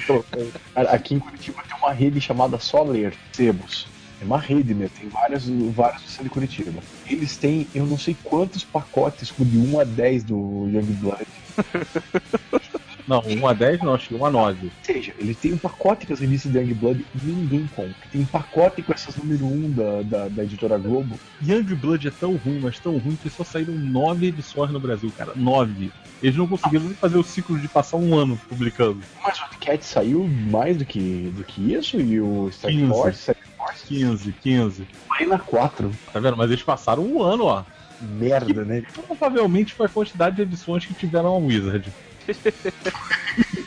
Cara, aqui em Curitiba tem uma rede chamada Soler Sebos. É uma rede, né? Tem várias, várias no centro de Curitiba. Eles têm, eu não sei quantos pacotes, tipo, de 1 a 10 do Young Blood. (laughs) Não, 1 a 10 não, acho que 1 a 9. Ou seja, ele tem um pacote com as revistas de Young Blood e ninguém compra. Tem um pacote com essas número 1 da, da, da editora Globo. Young Blood é tão ruim, mas tão ruim que só saíram 9 edições no Brasil, cara. 9. Eles não conseguiram nem fazer o ciclo de passar um ano publicando. Mas o Cat saiu mais do que, do que isso e o Strike 15. Force, Force 15, 15. vai na 4. Tá vendo? Mas eles passaram um ano, ó. Merda, né? Provavelmente foi a quantidade de edições que tiveram a Wizard. (laughs)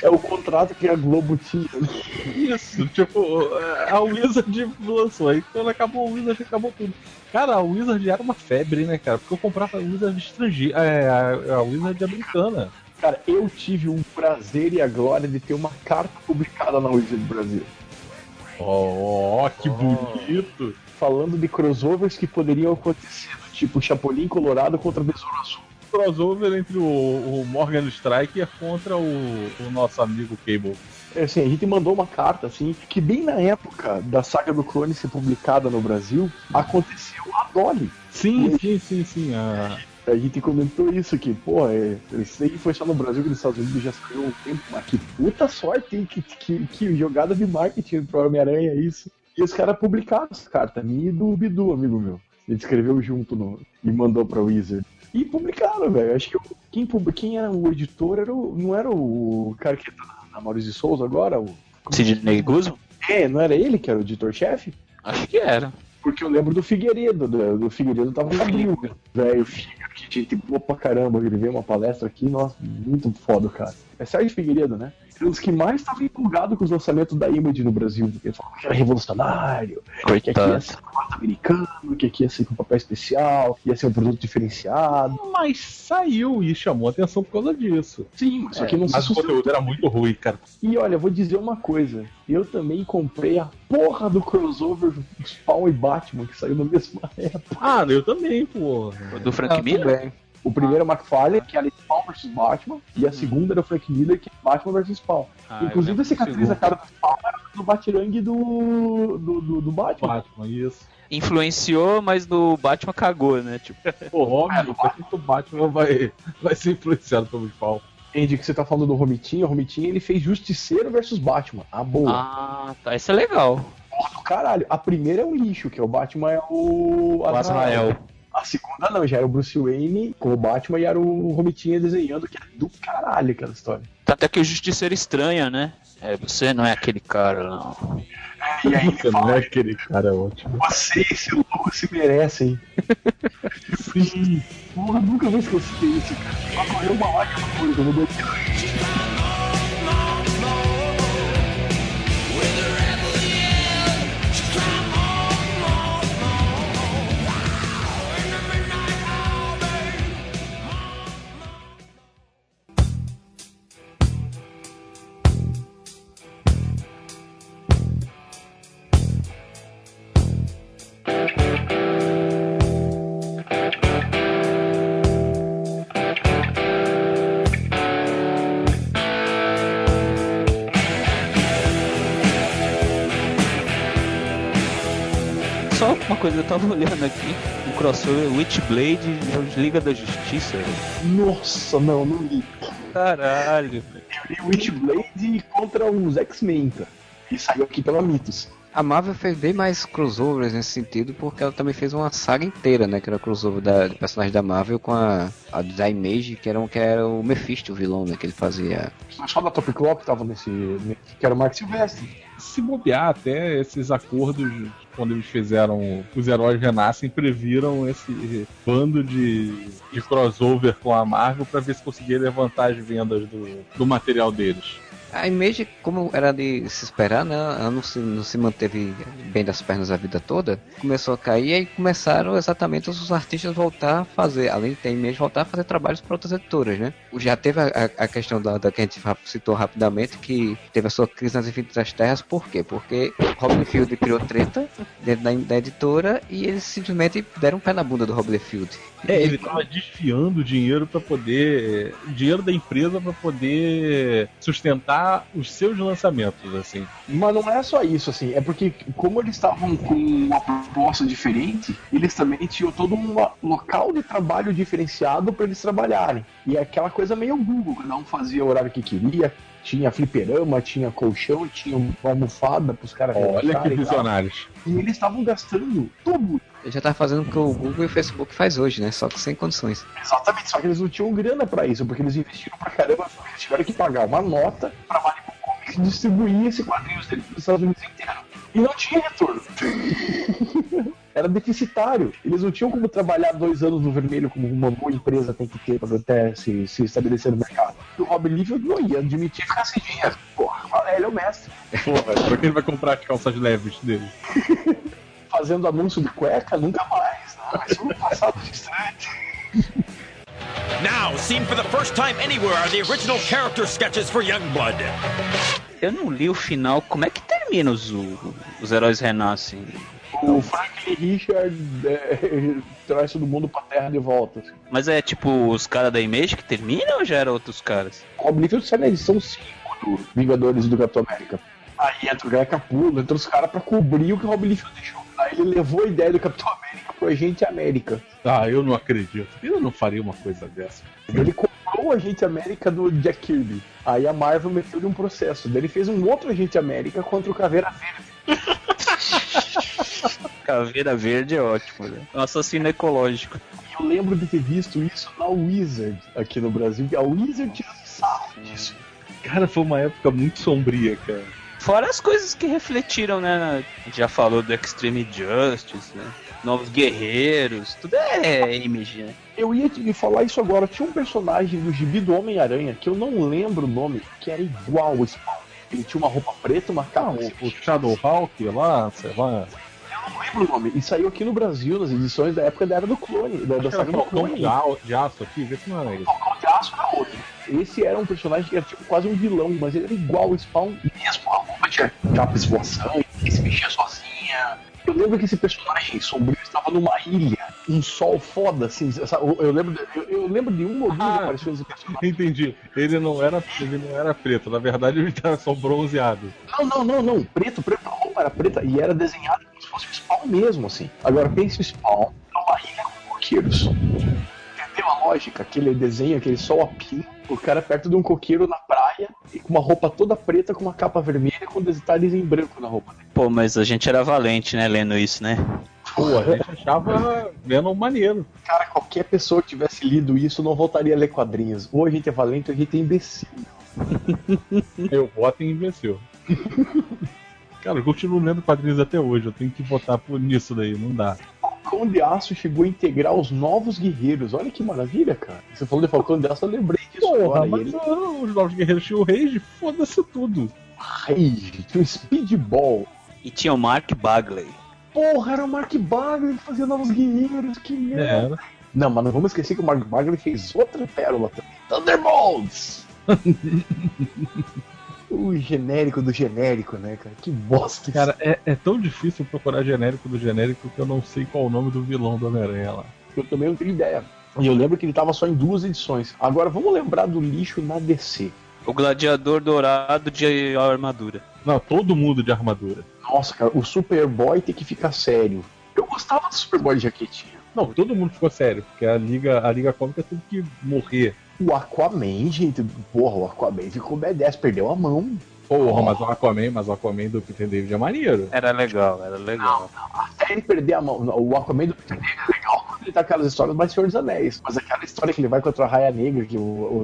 É o contrato que a Globo tinha. Isso, tipo, a Wizard lançou, aí quando acabou a Wizard, acabou tudo. Cara, a Wizard era uma febre, né, cara? Porque eu comprava a Wizard estrangeira, é, a, a Wizard americana. Cara, eu tive o prazer e a glória de ter uma carta publicada na Wizard Brasil. Oh, que bonito! Falando de crossovers que poderiam acontecer, tipo Chapolin Colorado contra Besouro Azul. Crossover entre o, o Morgan Striker contra o, o nosso amigo Cable. É, Assim, a gente mandou uma carta, assim, que bem na época da saga do clone ser publicada no Brasil, aconteceu a Dolly. Sim, sim, sim, sim. A, A gente comentou isso que, pô, é, isso aí foi só no Brasil que nos Estados Unidos já saiu um tempo, mas que puta sorte, hein? Que, que, que jogada de marketing pro Homem-Aranha isso. E os caras publicaram essa carta, minha e do Bidu, amigo meu. Ele escreveu junto no, e mandou pra Wizard. E publicaram, velho. Acho que o- quem, quem era o editor era o, não era o cara que tá na Maurício de Souza agora? O, Sidney Guzman? é, não era ele que era o editor-chefe? Acho que era. Porque eu lembro do Figueiredo, do, do Figueiredo tava no abril, velho, Figa, que gente boa pra caramba, ele veio uma palestra aqui, nossa, muito foda, cara. É Sérgio Figueiredo, né? Era um dos que mais estava empolgado com os lançamentos da Image no Brasil, porque ele falava que era revolucionário, que aqui ia Coitado. ser formato americano, que aqui ia ser com papel especial, ia ser um produto diferenciado. mas saiu e chamou atenção por causa disso. Sim, mas que não se Mas o conteúdo era muito ruim, cara. E olha, vou dizer uma coisa. Eu também comprei a porra do crossover Spawn e Batman, que saiu na mesma época. Ah, eu também, pô. Do Frank Miller? bem. O primeiro é o McFarlane, que era Spawn vs Batman, e a segunda era o Frank Miller, que é Batman vs Spawn. Ah, Inclusive a cicatriz da cara do Spawn era do Batirangue do, do, do, do Batman. Batman, isso. Influenciou, mas no Batman cagou, né? Tipo, (laughs) Pô, óbvio, que o Batman vai, vai ser influenciado pelo Spawn? Entende que você tá falando do Romitinha, o Romitinha ele fez Justiceiro versus Batman. A boa. ah, tá. Isso é legal. caralho. A primeira é um lixo, que é o Batman é o. O Azrael. A segunda não, já era o Bruce Wayne com o Batman e era o Romitinha desenhando, que é do caralho aquela história. Até que o Justiceiro estranha, né? É, você não é aquele cara, não. E aí Você não é aquele cara ótimo. você e seu louco se merecem. (laughs) Sim. Porra, nunca vou esquecer isso, cara. Vai correr uma olho quando eu Só coisa, eu tava (laughs) olhando aqui, o crossover Witchblade e Liga da Justiça. velho. Nossa, não, não li. Caralho. Eu li Witchblade contra os X-Men, cara. E saiu aqui pela Mitos. A Marvel fez bem mais crossovers nesse sentido, porque ela também fez uma saga inteira, né? Que era o crossover da, do personagem da Marvel com a, a da Image, que era, um, que era o Mephisto, o vilão, né? Que ele fazia. Só da Top Clock tava nesse. nesse- que era o Mark Silvestre. Se bobear até esses acordos, quando eles fizeram Os Heróis Renascem, previram esse bando de, de crossover com a Marvel pra ver se conseguia levantar as vendas do, do material deles. A Image, como era de se esperar, né? Ela não se, não se manteve bem das pernas a vida toda, começou a cair e começaram exatamente os artistas voltar a fazer, além de ter Image, voltar a fazer trabalhos para outras editoras, né? Já teve a, a questão da, da, que a gente citou rapidamente, que teve a sua crise nas Infinitas Terras, por quê? Porque Robin Field criou treta dentro da, da editora e eles simplesmente deram um pé na bunda do Robin Field. É, ele tava desfiando dinheiro para poder. dinheiro da empresa para poder sustentar os seus lançamentos, assim. Mas não é só isso, assim, é porque como eles estavam com uma proposta diferente, eles também tinham todo um local de trabalho diferenciado para eles trabalharem. E é aquela coisa meio Google, cada um fazia o horário que queria, tinha fliperama, tinha colchão, tinha uma almofada pros caras Olha que visionários. E, e eles estavam gastando tudo. Ele já tá fazendo o que o Google e o Facebook faz hoje, né? Só que sem condições. Exatamente, só que eles não tinham grana pra isso, porque eles investiram pra caramba, eles tiveram que pagar uma nota pra Malibu Comics distribuir esse quadrinhos deles nos Estados Unidos inteiro. E não tinha retorno. (laughs) Era deficitário. Eles não tinham como trabalhar dois anos no vermelho como uma boa empresa tem que ter para até se, se estabelecer no mercado. E o Rob Liefeld não ia admitir ficar sem dinheiro. Porra, ele é o mestre. Porra, pra quem vai comprar as calças leves dele? (laughs) Fazendo anúncio de cueca, nunca mais. Não, isso no passado distante. Now, seen for the first time anywhere are the original character sketches for Youngblood. Eu não li o final. Como é que termina os, os heróis renascem? O Franklin Richard é, (laughs) traz todo mundo pra terra de volta. Assim. Mas é tipo os caras da Image que terminam ou já eram outros caras? O Oblivion sai na edição 5 do Vingadores do Capitão América. Aí entra o Guy Capullo, entra os caras pra cobrir o que o Rob Liefeld deixou. Aí ele levou a ideia do Capitão América pro Agente América. Ah, eu não acredito. Eu não faria uma coisa dessa. Ele comprou o Agente América do Jack Kirby. Aí a Marvel meteu-lhe um processo. Daí ele fez um outro Agente América contra o Caveira Verde. (laughs) (laughs) Caveira Verde é ótimo, né? Um assassino ecológico. Eu lembro de ter visto isso na Wizard aqui no Brasil. A Wizard tirou sarro disso. Cara, foi uma época muito sombria, cara. Fora as coisas que refletiram, né? A gente já falou do Extreme Justice, né? Novos Guerreiros, tudo é image, né? Eu ia te falar isso agora. Tinha um personagem do gibi do Homem-Aranha, que eu não lembro o nome, que era igual ao Spawn. Ele tinha uma roupa preta, uma capa. Ah, o, o Shadow Hawk lá, sei lá. Eu não lembro o nome. E saiu aqui no Brasil, nas edições da época da Era do Clone. Da, da saga do Falcão de, aço aqui, vê se não era isso. Falcão de Aço era outro. Esse era um personagem que era tipo quase um vilão, mas ele era igual ao Spawn mesmo. A roupa tinha capa esvoaçante, que se mexia sozinha. Eu lembro que esse personagem sombrio estava numa ilha, um sol foda, assim. Eu, lembro, de, eu, eu lembro de uma ou duas Ah. aparições desse personagem. Entendi. Ele não era, ele não era preto, na verdade ele era (laughs) só bronzeado. Não, não, não, não. Preto, preto, a roupa era preta e era desenhado fosse o Spawn mesmo, assim. Agora pense o Spawn numa ilha com coqueiros. Entendeu a lógica? Aquele desenho, aquele sol a pino, o cara perto de um coqueiro na praia e com uma roupa toda preta com uma capa vermelha com detalhes em branco na roupa. Pô, mas a gente era valente, né, lendo isso, né? Pô, a gente achava Venom maneiro. Cara, qualquer pessoa que tivesse lido isso não voltaria a ler quadrinhos. Ou a gente é valente ou a gente é imbecil. (laughs) Eu voto em imbecil. (laughs) Cara, eu continuo lendo quadrinhos até hoje, eu tenho que votar por nisso daí, não dá. Falcão de Aço chegou a integrar os novos guerreiros. Olha que maravilha, cara. Você falou de Falcão de Aço, eu lembrei disso Porra, agora. Mas ele... ah, os Novos Guerreiros tinham o Rage, foda-se tudo. Rage, tinha o Speedball. E tinha o Mark Bagley. Porra, era o Mark Bagley que fazia novos guerreiros, que merda. Era. Não, mas não vamos esquecer que o Mark Bagley fez outra pérola também. Thunderbolts! (laughs) o genérico do genérico, né, cara? Que bosta. Cara, é, é tão difícil procurar genérico do genérico que eu não sei qual o nome do vilão do Homem-Aranha lá. Eu também não tenho ideia. E eu lembro que ele tava só em duas edições. Agora, vamos lembrar do lixo na DC. O gladiador dourado de armadura. Não, todo mundo de armadura. Nossa, cara, o Superboy tem que ficar sério. Eu gostava do Superboy de jaquetinha. Não, todo mundo ficou sério, porque a Liga, a Liga Cômica teve que morrer. O Aquaman, gente, porra, o Aquaman ficou B10, perdeu a mão. Porra, mas o Aquaman, mas o Aquaman do Peter David é maneiro. Era legal, era legal. Até ele perder a mão. O Aquaman do Peter David é legal quando ele tá aquelas histórias mais Senhor dos Anéis. Mas aquela história que ele vai contra a Raia Negra, que o,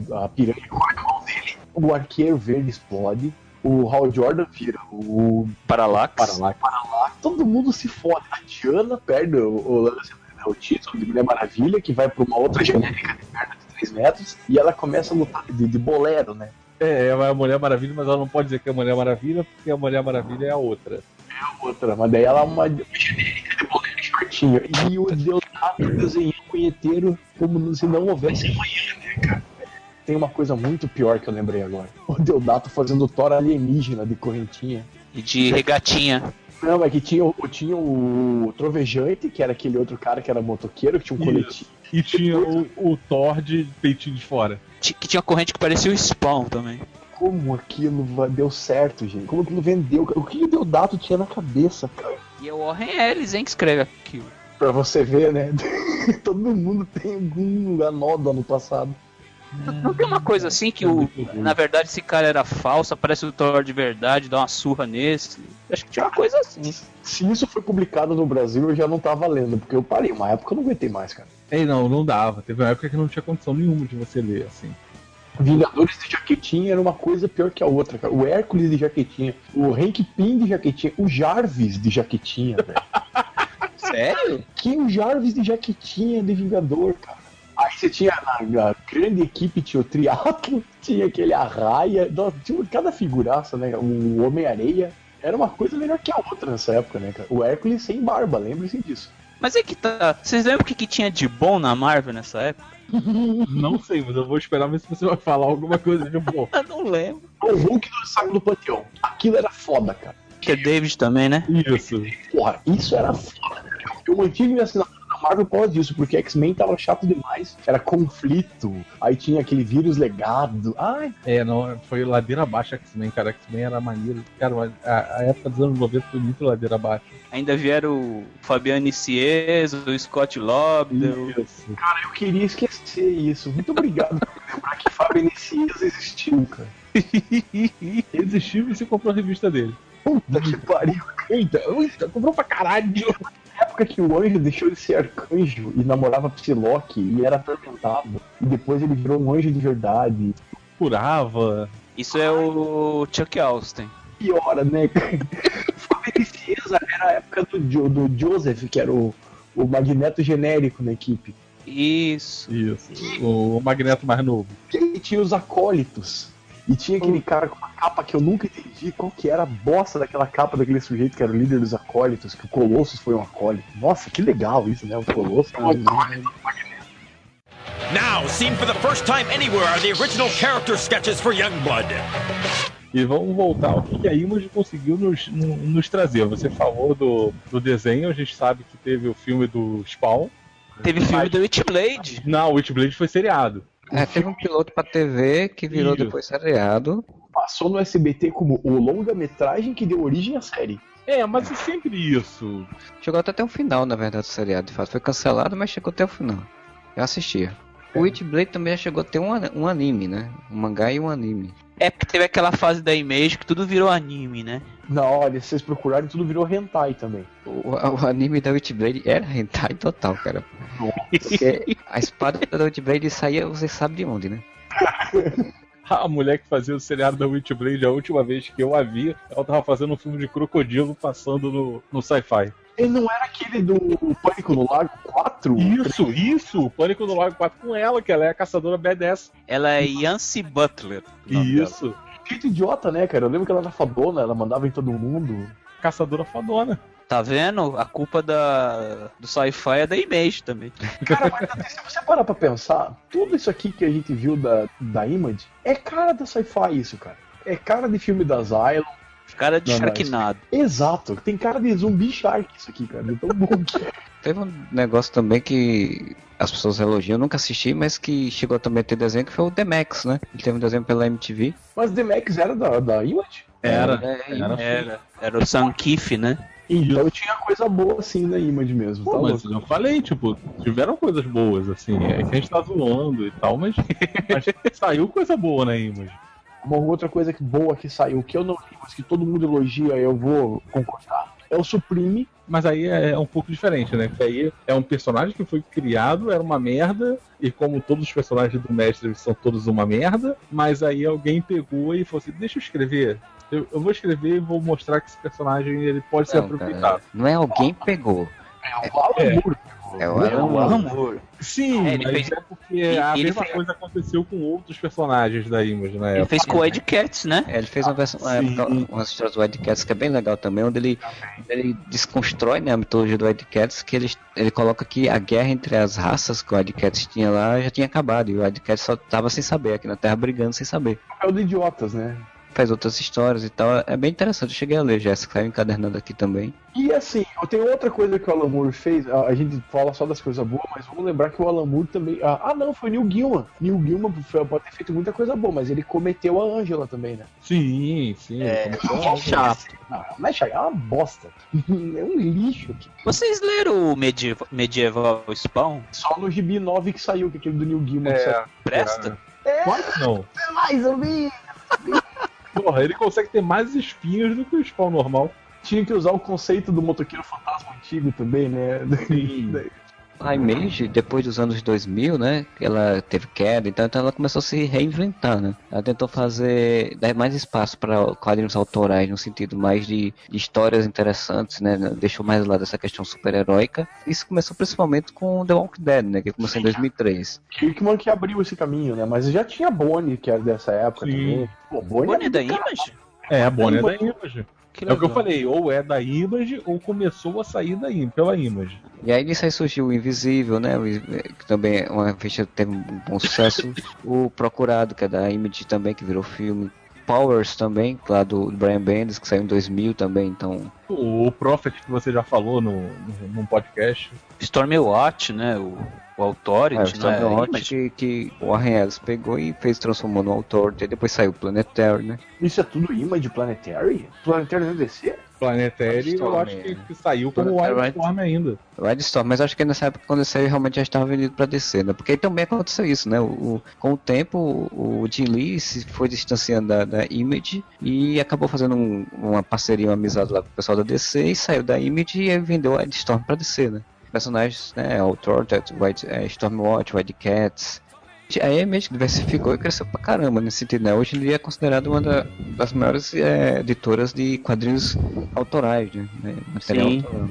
o- a piranha corta a mão dele, o arqueiro verde explode, o Hal Jordan vira o Parallax. Parallax. lá, todo mundo se fode. A Diana perde o, o lance, o título de Mulher Maravilha, que vai pra uma outra genérica de de 3 metros, e ela começa a lutar de, de bolero, né? É, é a Mulher Maravilha, mas ela não pode dizer que é a Mulher Maravilha, porque a Mulher Maravilha é a outra. outra, mas daí ela é uma genérica de boneco shortinho. E o Deodato desenhou o punheteiro como se não houvesse amanhã, né, cara? Tem uma coisa muito pior que eu lembrei agora. O Deodato fazendo Thor alienígena de correntinha. E de regatinha. Não, é que tinha, o- tinha o Trovejante, que era aquele outro cara que era motoqueiro, que tinha um Isso. coletivo. E tinha o, o Thor de peitinho de fora. Que tinha corrente que parecia o Spawn também. Como aquilo deu certo, gente? Como aquilo vendeu? O que o Deodato tinha na cabeça, cara? E é o Warren Ellis, hein, que escreve aquilo. Pra você ver, né? (laughs) Todo mundo tem algum anódono no passado. Não tem uma coisa assim que o. Na verdade esse cara era falso, aparece o Thor de verdade, dá uma surra nesse. Acho que tinha uma coisa assim. Se isso foi publicado no Brasil, eu já não tava lendo, porque eu parei. Uma época eu não aguentei mais, cara. Ei, não, não dava. Teve uma época que não tinha condição nenhuma de você ler, assim. Vingadores de jaquetinha era uma coisa pior que a outra, cara. O Hércules de jaquetinha, o Hank Pym de jaquetinha, o Jarvis de jaquetinha, velho. (laughs) Sério? que o Jarvis de jaquetinha de Vingador, cara. Aí você tinha na, na grande equipe, tinha o Triatlo, (laughs) tinha aquele Arraia, nossa, tinha cada figuraça, né? O Homem-Areia. Era uma coisa melhor que a outra nessa época, né, cara? O Hércules sem barba, lembre-se disso. Mas é que tá. Vocês lembram o que, que tinha de bom na Marvel nessa época? (laughs) Não sei, mas eu vou esperar ver se você vai falar alguma coisa de bom. (laughs) Eu não lembro. O Hulk do saco do panteão. Aquilo era foda, cara. Que é David também, né? Isso. Porra, isso era foda, cara. Eu mantive minha assinatura Marvel por causa disso, porque X-Men tava chato demais. Era conflito, aí tinha aquele vírus legado. Ai, É, não, foi ladeira abaixo X-Men, cara. X-Men era maneiro. Cara, a, a época dos anos 90 foi muito ladeira abaixo. Ainda vieram o Fabiano Ciesa, o Scott Lobdell. Cara, eu queria esquecer isso. Muito obrigado por lembrar que Fábio Inicias existiu, cara. (laughs) Existiu e você comprou a revista dele. Puta que pariu. Eita, eita, comprou pra caralho. Na época que o anjo deixou de ser arcanjo e namorava Psylocke e era atormentado. E depois ele virou um anjo de verdade. Curava. Isso é o Chuck Austin. Piora, né? (laughs) Inicias era a época do, Jo- do Joseph, que era o, o magneto genérico na equipe. Isso. Isso. O Magneto mais novo. E aí tinha os acólitos. E tinha aquele cara com uma capa que eu nunca entendi qual que era a bosta daquela capa daquele sujeito que era o líder dos acólitos, que o Colossus foi um acólito. Nossa, que legal isso, né? O Colossus. é um acólito. Now, seen for the first time anywhere are the original character sketches for Youngblood. E vamos voltar ao que a Image conseguiu nos, no- nos trazer. Você falou do, do desenho, a gente sabe que teve o filme do Spawn. Teve filme do Witchblade. Não, o Witchblade foi seriado. É, teve um piloto pra TV que virou Isso. depois seriado. Passou no SBT como o longa-metragem que deu origem à série. É, mas é sempre isso. Chegou até até o final, na verdade, o seriado. De fato, foi cancelado, mas chegou até o final. Eu assistia. O Witchblade também já chegou a ter um, um anime, né? Um mangá e um anime. É porque teve aquela fase da Image que tudo virou anime, né? Não, olha, se vocês procurarem, tudo virou hentai também. O, o anime da Witchblade era hentai total, cara. Porque a espada da Witchblade saía, você sabe de onde, né? (laughs) A mulher que fazia o seriado da Witchblade, a última vez que eu a vi, ela tava fazendo um filme de crocodilo passando no, no sci-fi. Ele não era aquele do Pânico no Lago 4? Isso, isso! Pânico no Lago 4 com ela, que ela é a caçadora B10. Ela é Yancy Butler. dela. Isso, Jeito idiota, né, cara? Eu lembro que ela era fadona, ela mandava em todo mundo. caçadora fadona. Tá vendo? A culpa da, do sci-fi é da Image também. (laughs) Cara, mas se você parar pra pensar, tudo isso aqui que a gente viu da, da Image é cara da sci-fi isso, cara. É cara de filme da Zylon. Cara de Não, não, Sharknado. Exato, tem cara de zumbi shark isso aqui, cara. De tão bom que é. (laughs) Teve um negócio também que as pessoas elogiam, eu nunca assisti, mas que chegou também a ter desenho, que foi o The Max, né? Ele teve um desenho pela MTV. Mas The Max era da, da Image? Era, É, era. Era, era o Sankiff, né? Então tinha coisa boa assim na Image mesmo, tá Pô, mas louco? eu falei, tipo, tiveram coisas boas, assim, é que a gente tá zoando e tal, mas, (laughs) mas saiu coisa boa na Image. Uma outra coisa que boa que saiu, que eu não li, mas que todo mundo elogia, eu vou concordar, é o Supreme. Mas aí é, é um pouco diferente, né? Porque aí é um personagem que foi criado, era uma merda, e como todos os personagens do mestre são todos uma merda, mas aí alguém pegou e falou assim, deixa eu escrever. Eu, eu vou escrever e vou mostrar que esse personagem ele pode ser Não, aproveitado. cara, não é alguém pegou. É o Alan É. Moore. É o Moore. Moore. Sim, É, ele mas fez- é porque e- a ele mesma fez- coisa aconteceu com outros personagens da Image na Ele época. fez com o Ed Cats, né? É, ele fez uma versão, uma Sim. época, umas histórias do Ed Cats que é bem legal também, onde ele, ele desconstrói né, a mitologia do Ed Cats, que ele, ele coloca que a guerra entre as raças que o Ed Cats tinha lá já tinha acabado, e o Ed Cats só tava sem saber, aqui na Terra brigando sem saber. É o de idiotas, né? Faz outras histórias e tal, é bem interessante, eu cheguei a ler Jéssica, saiu encadernando aqui também. E assim, eu tenho outra coisa que o Alan Moore fez. A, a gente fala só das coisas boas, mas vamos lembrar que o Alan Moore também. Ah, ah, não, foi Neil Gaiman. Neil foi- pode ter feito muita coisa boa, mas ele cometeu a Angela também, né? Sim, sim. É, (laughs) é chato. Não, não é chato, é uma bosta. (laughs) é um lixo aqui. Vocês leram o Medieval, Medieval Spawn? Só no gibi 9 que saiu, que é aquele do Neil que É, saiu. Presta? Claro que não. Mais ou menos. Porra, ele consegue ter mais espinhos do que o spawn normal. Tinha que usar o conceito do motoqueiro fantasma antigo também, né? Sim. (laughs) A Image, depois dos anos 2000, né, que ela teve queda, então, então ela começou a se reinventar, né? Ela tentou fazer, dar mais espaço para quadrinhos autorais, no sentido mais de, de histórias interessantes, né? Deixou mais lá dessa questão super-heróica. Isso começou principalmente com The Walking Dead, né, que começou em 2003. Kirkman que abriu esse caminho, né? Mas já tinha Bonnie, que era dessa época Sim. também. Pô, Bonnie, Bonnie é da do caralho. Image? É, a Bonnie é da Bonnie. Image. Que É o que eu falei, ou é da Image ou começou a sair da Im- pela Image. E aí disso aí surgiu o Invisível, né? Que também é uma revista que teve um bom sucesso. (laughs) o Procurado, que é da Image também, que virou filme. Powers também, lá do Brian Bendis, que saiu em 2000 também, então... O Prophet que você já falou no, no, num podcast. Stormwatch, né? O, o É, o Authority, né? Image. que, que o Warren Ellis pegou e fez, transformou no autor, e depois saiu o Planetary, né? Isso é tudo Image Planetary? Planetary não é DC? Planetary, eu acho que, que saiu como Wildstorm ainda. O Wildstorm, mas acho que nessa época quando ele saiu realmente já estava vendido para DC, né? Porque aí também aconteceu isso, né? O, o- com o tempo, o, o Jim Lee se foi distanciando da, da Image e acabou fazendo um- uma parceria, uma amizade lá com o pessoal da DC e saiu da Image e aí vendeu o Wildstorm para DC, né? Personagens, né? O Tortet, White, é, Stormwatch, White Cats. A Image diversificou e cresceu pra caramba nesse sentido, né? Hoje em dia é considerado uma da- das maiores é, editoras de quadrinhos autorais, né? Material Sim. autoral.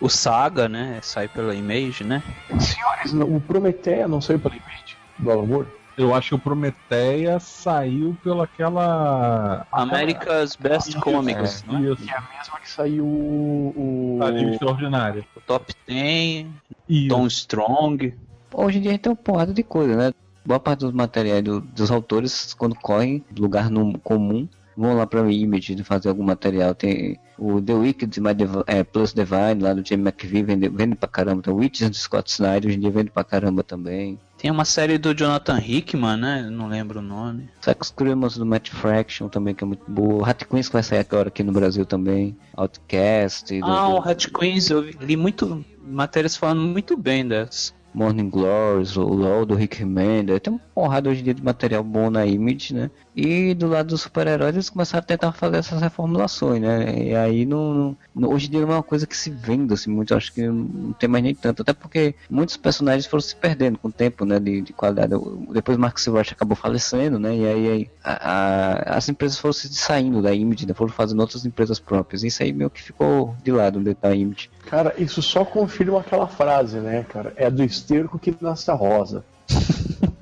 O Saga, né? Sai pela Image, né? Senhores, o Prometeia não saiu pela Image do Alan Moore? Eu acho que o Prometeia saiu pela aquela. America's Best Comics, né? Isso, Que é a mesma que saiu o. a Liga Extraordinária. O Top 10, Isso. Tom Strong. Hoje em dia a gente tem uma porrada de coisa, né? Boa parte dos materiais do- dos autores, quando correm do lugar no, comum, vão lá pra Image fazer algum material. Tem o The Wicked My Div- é, Plus Divine, lá do Jamie McVie, vende, vende pra caramba. Tem o Witches do Scott Snyder, hoje em dia vende pra caramba também. Tem uma série do Jonathan Hickman, né? Não lembro o nome. Sex Criminals do Matt Fraction também, que é muito boa. Hat Queens que vai sair agora aqui no Brasil também. Outcast. do- Ah, do o Hat Queens, eu li muito matérias falando muito bem dessa. Morning Glories, o LOL do Rick Remender, tem uma porrada hoje em dia de material bom na Image, né? E do lado dos super-heróis eles começaram a tentar fazer essas reformulações, né? E aí não- hoje em dia não é uma coisa que se venda assim muito, acho que não tem mais nem tanto, até porque muitos personagens foram se perdendo com o tempo, né? De, de qualidade. O- Depois Mark Silvers acabou falecendo, né? E aí a- a- as empresas foram se saindo da Image, né? Foram fazendo outras empresas próprias. Isso aí meio que ficou de lado dentro da Image. Cara, isso só confirma aquela frase, né, cara? É do esterco que nasce a rosa. (laughs)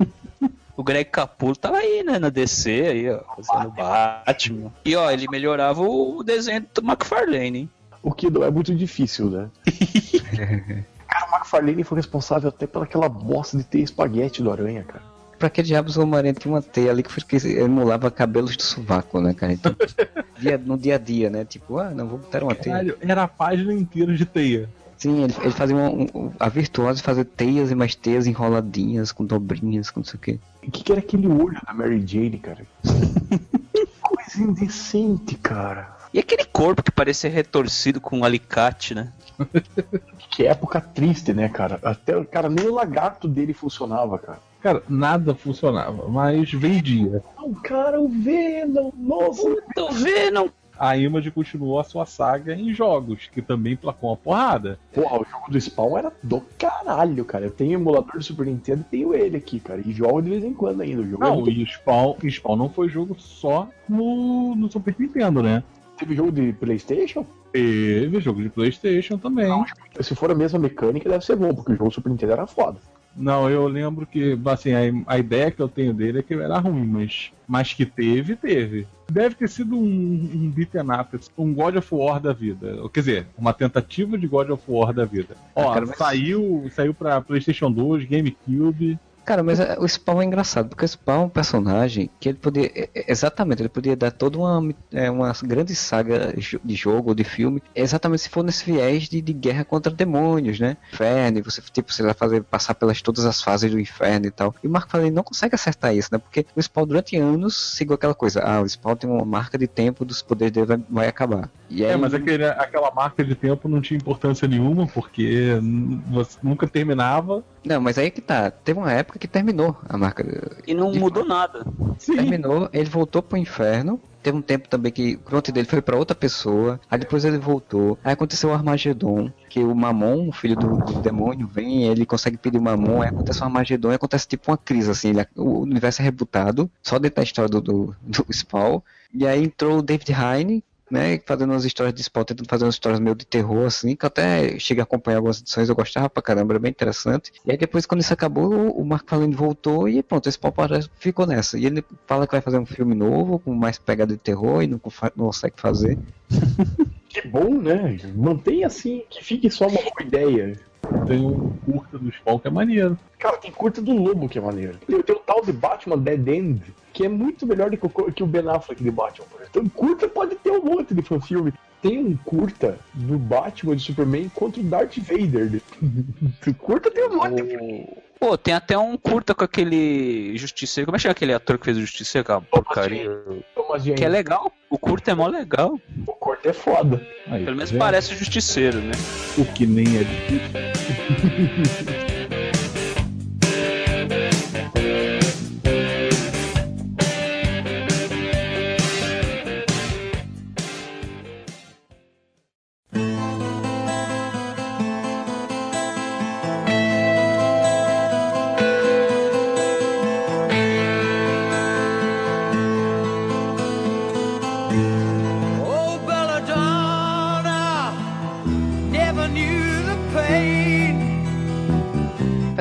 O Greg Capullo tava aí, né, na DC, aí, ó, fazendo Batman. E ó, ele melhorava o desenho do McFarlane, hein? O que não é muito difícil, né? (laughs) cara, o McFarlane foi responsável até pelaquela bosta de ter espaguete do Aranha, cara. Pra que diabos o Homem-Aranha tinha uma teia ali que, foi, que emulava cabelos do sovaco, né, cara? Então, (laughs) dia- no dia a dia, né? Tipo, ah, não, vou botar uma teia. Caralho, era a página inteira de teia. Sim, ele, ele fazia uma, um- a virtuose fazer teias e mais teias enroladinhas, com dobrinhas, com não sei o quê. O que, que era aquele olho da Mary Jane, cara? (laughs) que coisa indecente, cara. E aquele corpo que parecia retorcido com um alicate, né? (laughs) Que época triste, né, cara? Até, cara, nem o lagarto dele funcionava, cara. Cara, nada funcionava, mas vendia. Não, cara, o Venom, nossa. Tô vendo. A Image continuou a sua saga em jogos, que também placou uma porrada. Pô, o jogo do Spawn era do caralho, cara. Eu tenho emulador do Super Nintendo e tenho ele aqui, cara. E jogo de vez em quando ainda. O jogo é Não, muito... e Spawn, Spawn não foi jogo só no, no Super Nintendo, né? Teve jogo de Playstation? Teve jogo de Playstation também. Se for a mesma mecânica, deve ser bom, porque o jogo do Super Nintendo era foda. Não, eu lembro que, assim, a, a ideia que eu tenho dele é que ele era ruim, mas, mas que teve, teve. Deve ter sido um, um beat'em up, um God of War da vida. Quer dizer, uma tentativa de God of War da vida. Ó, cara, mas- saiu, saiu pra PlayStation 2, GameCube. Cara, mas é, o Spawn é engraçado, porque o Spawn é um personagem que ele podia. é, é, Exatamente, ele podia dar toda uma, uma grande saga de jogo ou de filme, exatamente se for nesse viés de, de guerra contra demônios, né? Inferno, você, tipo, você vai fazer passar pelas todas as fases do inferno e tal. E o Mark Fallen não consegue acertar isso, né? Porque o Spawn durante anos seguiu aquela coisa, ah, o Spawn tem uma marca de tempo dos poderes dele vai, vai acabar. E aí, É, mas aquele, aquela marca de tempo não tinha importância nenhuma, porque você nunca terminava. Não, mas aí que tá. Teve uma época que terminou a marca. E não De mudou nada. Terminou, ele voltou pro inferno. Teve um tempo também que o controle dele foi pra outra pessoa. Aí depois ele voltou. Aí aconteceu o Armagedon, que o Mamon, o filho do, do demônio, vem, ele consegue pedir o Mamon. Aí acontece o Armagedon e acontece tipo uma crise, assim. ele- o universo é rebutado, só dentro da história do, do, do Spawn. E aí entrou o David Heine, né, fazendo umas histórias de Spawn, tentando fazer umas histórias meio de terror, assim, que até cheguei a acompanhar algumas edições, eu gostava pra caramba, era bem interessante. E aí depois, quando isso acabou, o- Mark Fallen voltou e pronto, esse Spawn parece- ficou nessa. E ele fala que vai fazer um filme novo, com mais pegada de terror, e não consegue fazer. (laughs) Que bom, né? Mantém assim, que fique só uma boa ideia. Tem um curta do Spawn que é maneiro. Cara, tem curta do Lobo que é maneiro. Tem, tem o tal de Batman Dead End, que é muito melhor do que o, que o Ben Affleck de Batman. Então, curta pode ter um monte de fanfilme. Tem um curta do Batman de Superman contra o Darth Vader. (laughs) curta tem um monte. Pô, tem até um curta com aquele Justiceiro. Como é que chama aquele ator que fez o Justiceiro? Aquela porcaria. Thomas Jane. Que é legal. O curta é mó legal. O curta é foda. Aí, Pelo menos tá parece o Justiceiro, né? O que nem é difícil. (laughs)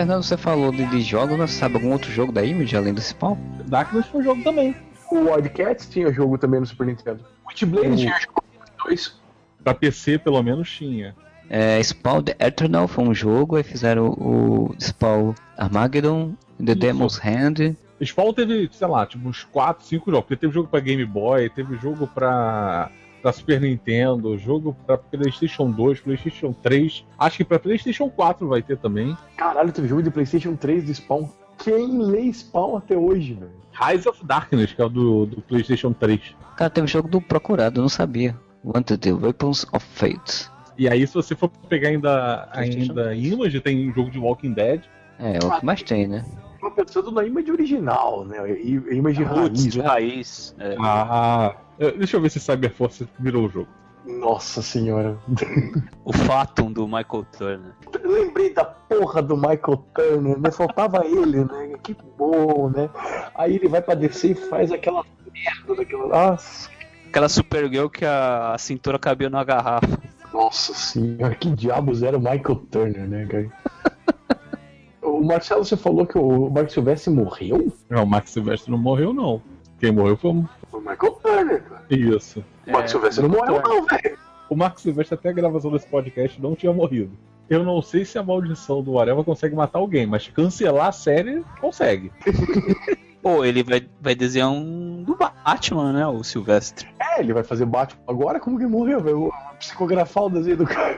Fernando, você falou de, de jogos, mas sabe algum outro jogo da Image além do Spawn? Darkness foi um jogo também. O Wildcats tinha jogo também no Super Nintendo. Witchblade O- tinha jogo nos dois. Pra PC, pelo menos, tinha. É, Spawn The Eternal foi um jogo, aí fizeram o Spawn Armageddon, The Isso. Demon's Hand. Spawn teve, sei lá, tipo uns 4, 5 jogos. Porque teve jogo pra Game Boy, teve jogo pra, pra Super Nintendo, jogo pra PlayStation 2, PlayStation 3. Acho que pra PlayStation 4 vai ter também. Caralho, teve jogo de PlayStation 3 de Spawn. Quem lê Spawn até hoje, velho? Rise of Darkness, que é o do, do PlayStation 3. Cara, teve jogo do Procurado, eu não sabia. Wanted the Weapons of Fate. E aí, se você for pegar ainda, ainda Image, tem jogo de Walking Dead. É, é o que mais tem, né? Tô pensando na image original, né? Image Putz, raiz. de raiz. É. Ah, eu- deixa eu ver se Cyberforce virou o jogo. Nossa senhora. (laughs) O Fatum do Michael Turner. Eu lembrei da porra do Michael Turner, né? Faltava (laughs) ele, né? Que bom, né? Aí ele vai pra descer e faz aquela merda daquela. Nossa, Aquela Supergirl que a, a cintura cabia numa garrafa. nossa senhora, que diabos era o Michael Turner, né, cara? O Marcelo, você falou que o Mark Silvestre morreu? Não, o Max Silvestre não morreu, não. Quem morreu foi o... Foi o Michael Turner, cara. Isso. O Mark Silvestre não morreu, não, velho. O Marcos Silvestre até a gravação desse podcast não tinha morrido. Eu não sei se a maldição do Areva consegue matar alguém, mas cancelar a série consegue. (laughs) Pô, ele vai, vai desenhar um do Batman, né? O Silvestre. É, ele vai fazer Batman. Agora como que morreu, velho? Psicografar o desenho do cara.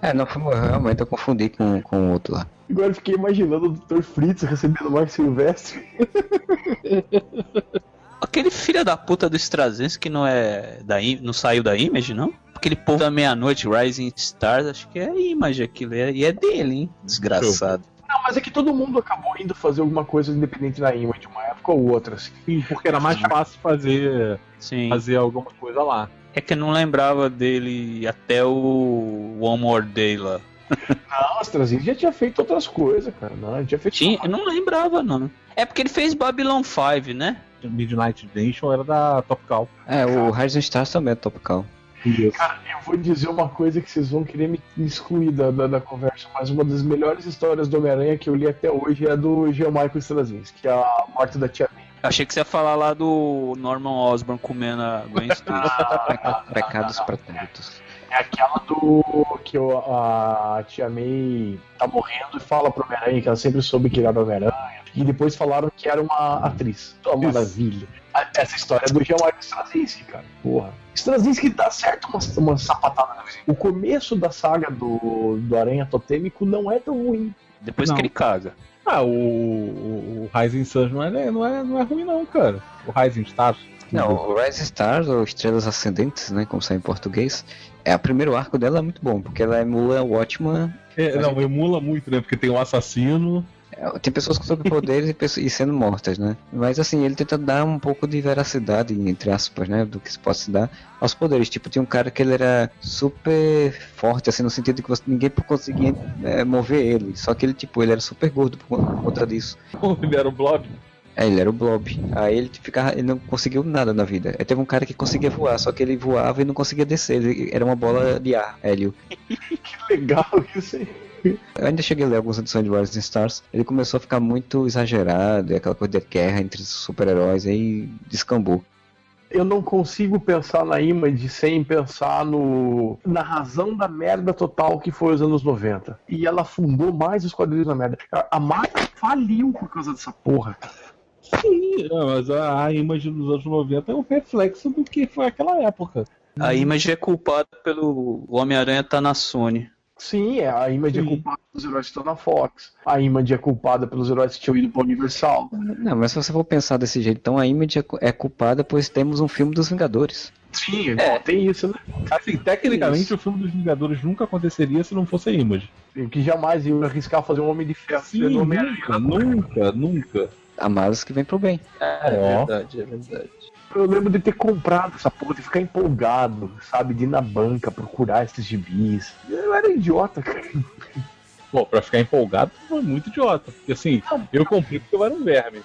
É, não, foi, realmente eu confundi com, com o outro lá. Agora eu fiquei imaginando o Dr. Fritz recebendo o Mark Silvestre. (laughs) Aquele filho da puta do Straczynski que não é da não saiu da Image, não? Aquele povo da meia-noite, Rising Stars, acho que é Image aquilo. é- E é dele, hein? Desgraçado. Não, mas é que todo mundo acabou indo fazer alguma coisa independente na Image, uma época ou outra, assim. Sim, porque era mais fácil fazer, Sim. fazer alguma coisa lá. É que eu não lembrava dele até o One More Day lá. Não, as Trazinhas já tinha feito outras coisas, cara. Não, ele tinha feito. Tinha, eu não lembrava, não. É porque ele fez Babylon 5, né? Midnight Nation era da Top Cow. É, o Rising Stars também é Topical. Cara, eu vou dizer uma coisa que vocês vão querer me excluir da, da, da conversa, mas uma das melhores histórias do Homem-Aranha que eu li até hoje é a do Jean Michael Straczynski, que é a morte da Tia May. Achei que você ia falar lá do Norman Osborn comendo a Gwen Stacy. Peca- (laughs) Pecados pretéritos. É aquela do que o- a Tia May tá morrendo e fala pro Homem-Aranha que ela sempre soube que era do Homem-Aranha. E depois falaram que era uma atriz. Uma maravilha. Essa história é do Jean Michael Straczynski, cara. Porra. Straczynski dá certo uma, uma sapatada na vizinha. O começo da saga do, do Aranha Totêmico não é tão ruim. Depois Não. que ele caga. Ah, o, o, o Rising Sun não é, não, é, não é ruim não, cara. O Rising Stars. Não, o Rising Stars, ou Estrelas Ascendentes, né, como sai em português, é o primeiro arco dela é muito bom, porque ela emula o Watchman. É, não, emula muito, né? Porque tem um assassino. é, Tem pessoas com superpoderes e, pessoas- e sendo mortas, né? Mas assim, ele tenta dar um pouco de veracidade, entre aspas, né? Do que se pode se dar aos poderes. Tipo, tinha um cara que ele era super forte, assim, no sentido de que você- ninguém conseguia é, mover ele. Só que ele, tipo, ele era super gordo por por conta disso. (laughs) Ele era o Blob. É, ele era o Blob. Aí ele ficava, ele não conseguiu nada na vida. Aí teve um cara que conseguia voar, só que ele voava e não conseguia descer. Ele era uma bola de ar, hélio. (laughs) Que legal isso aí. Eu ainda cheguei a ler algumas edições de Rising Stars. Ele começou a ficar muito exagerado, aquela coisa de guerra entre super-heróis, aí descambou. Eu não consigo pensar na Image sem pensar no na razão da merda total que foi os anos 90. E ela fundou mais os quadrinhos na merda. A- A marca faliu por causa dessa porra. Sim, não, mas a, a Image dos anos 90 é um reflexo do que foi aquela época. A Image é culpada pelo o Homem-Aranha estar na Sony. Sim, é, a Image é Sim. culpada pelos heróis que estão na Fox. A Image é culpada pelos heróis que tinham ido pra Universal. Não, mas se você for pensar desse jeito, então a Image é cu- é culpada, pois temos um filme dos Vingadores. Sim, tem isso, né? Assim, tecnicamente o filme dos Vingadores nunca aconteceria se não fosse a Image. Que jamais iam arriscar fazer um Homem de Ferro Sim, nunca, nunca, nunca. A malas que vem pro bem. É verdade, é verdade. Eu lembro de ter comprado essa porra, de ficar empolgado, sabe? De ir na banca procurar esses gibis. Eu era idiota, cara. Bom, pra ficar empolgado foi muito idiota. Porque assim, eu comprei porque eu era um verme.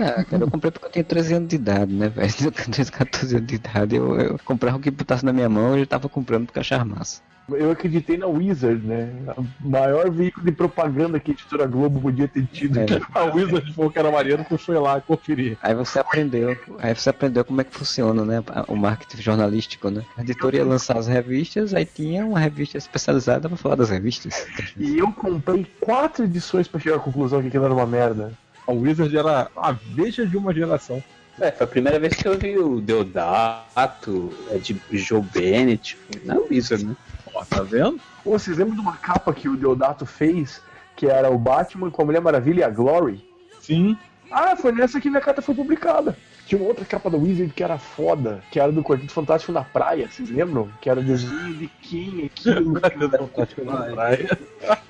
Ah, cara, eu comprei porque eu tinha 13 anos de idade, né, velho? (laughs) Eu tinha 14 anos de idade, eu, eu comprava o que botasse na minha mão e eu tava comprando porque achava massa. Eu acreditei na Wizard, né? O maior veículo de propaganda que a editora Globo podia ter tido. É. (laughs) A Wizard falou que era maneiro que foi lá conferir. Aí você aprendeu, aí você aprendeu como é que funciona, né? O marketing jornalístico, né? A editora ia lançar as revistas, aí tinha uma revista especializada pra falar das revistas. E eu comprei quatro edições pra chegar à conclusão que aquilo era uma merda. A Wizard era a veja de uma geração. É, foi a primeira vez que eu vi o Deodato, é de Joe Bennett, foi na Wizard, né? Ó, tá vendo? Pô, vocês lembram de uma capa que o Deodato fez? Que era o Batman com a Mulher Maravilha e a Glory? Sim. Ah, foi nessa que minha carta foi publicada. Tinha uma outra capa da Wizard que era foda, que era do Quarteto Fantástico na praia, vocês lembram? Que era desenho de quem aquilo? na praia.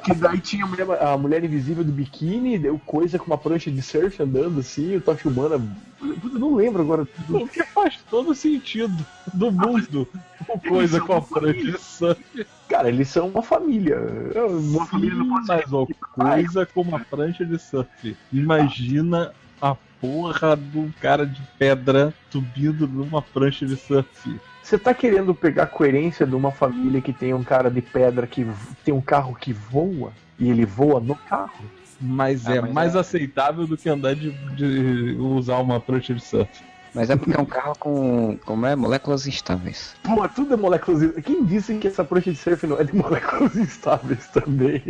que daí tinha a mulher, a mulher invisível do biquíni, deu coisa com uma prancha de surf andando assim, eu tava filmando. Eu não lembro agora. tudo. O que faz todo sentido do mundo. O coisa com a prancha de surf. Cara, eles são uma família. Uma família não pode Mas coisa com uma prancha de surf. Imagina a porra do cara de pedra subindo numa prancha de surf. Você tá querendo pegar a coerência de uma família que tem um cara de pedra que tem um carro que voa e ele voa no carro? Mas Ah, é mas mais é- aceitável do que andar de, de usar uma prancha de surf. Mas é porque é um carro com, como é, moléculas instáveis. Pô, tudo é moléculas. Quem disse que essa prancha de surf não é de moléculas (laughs) instáveis também?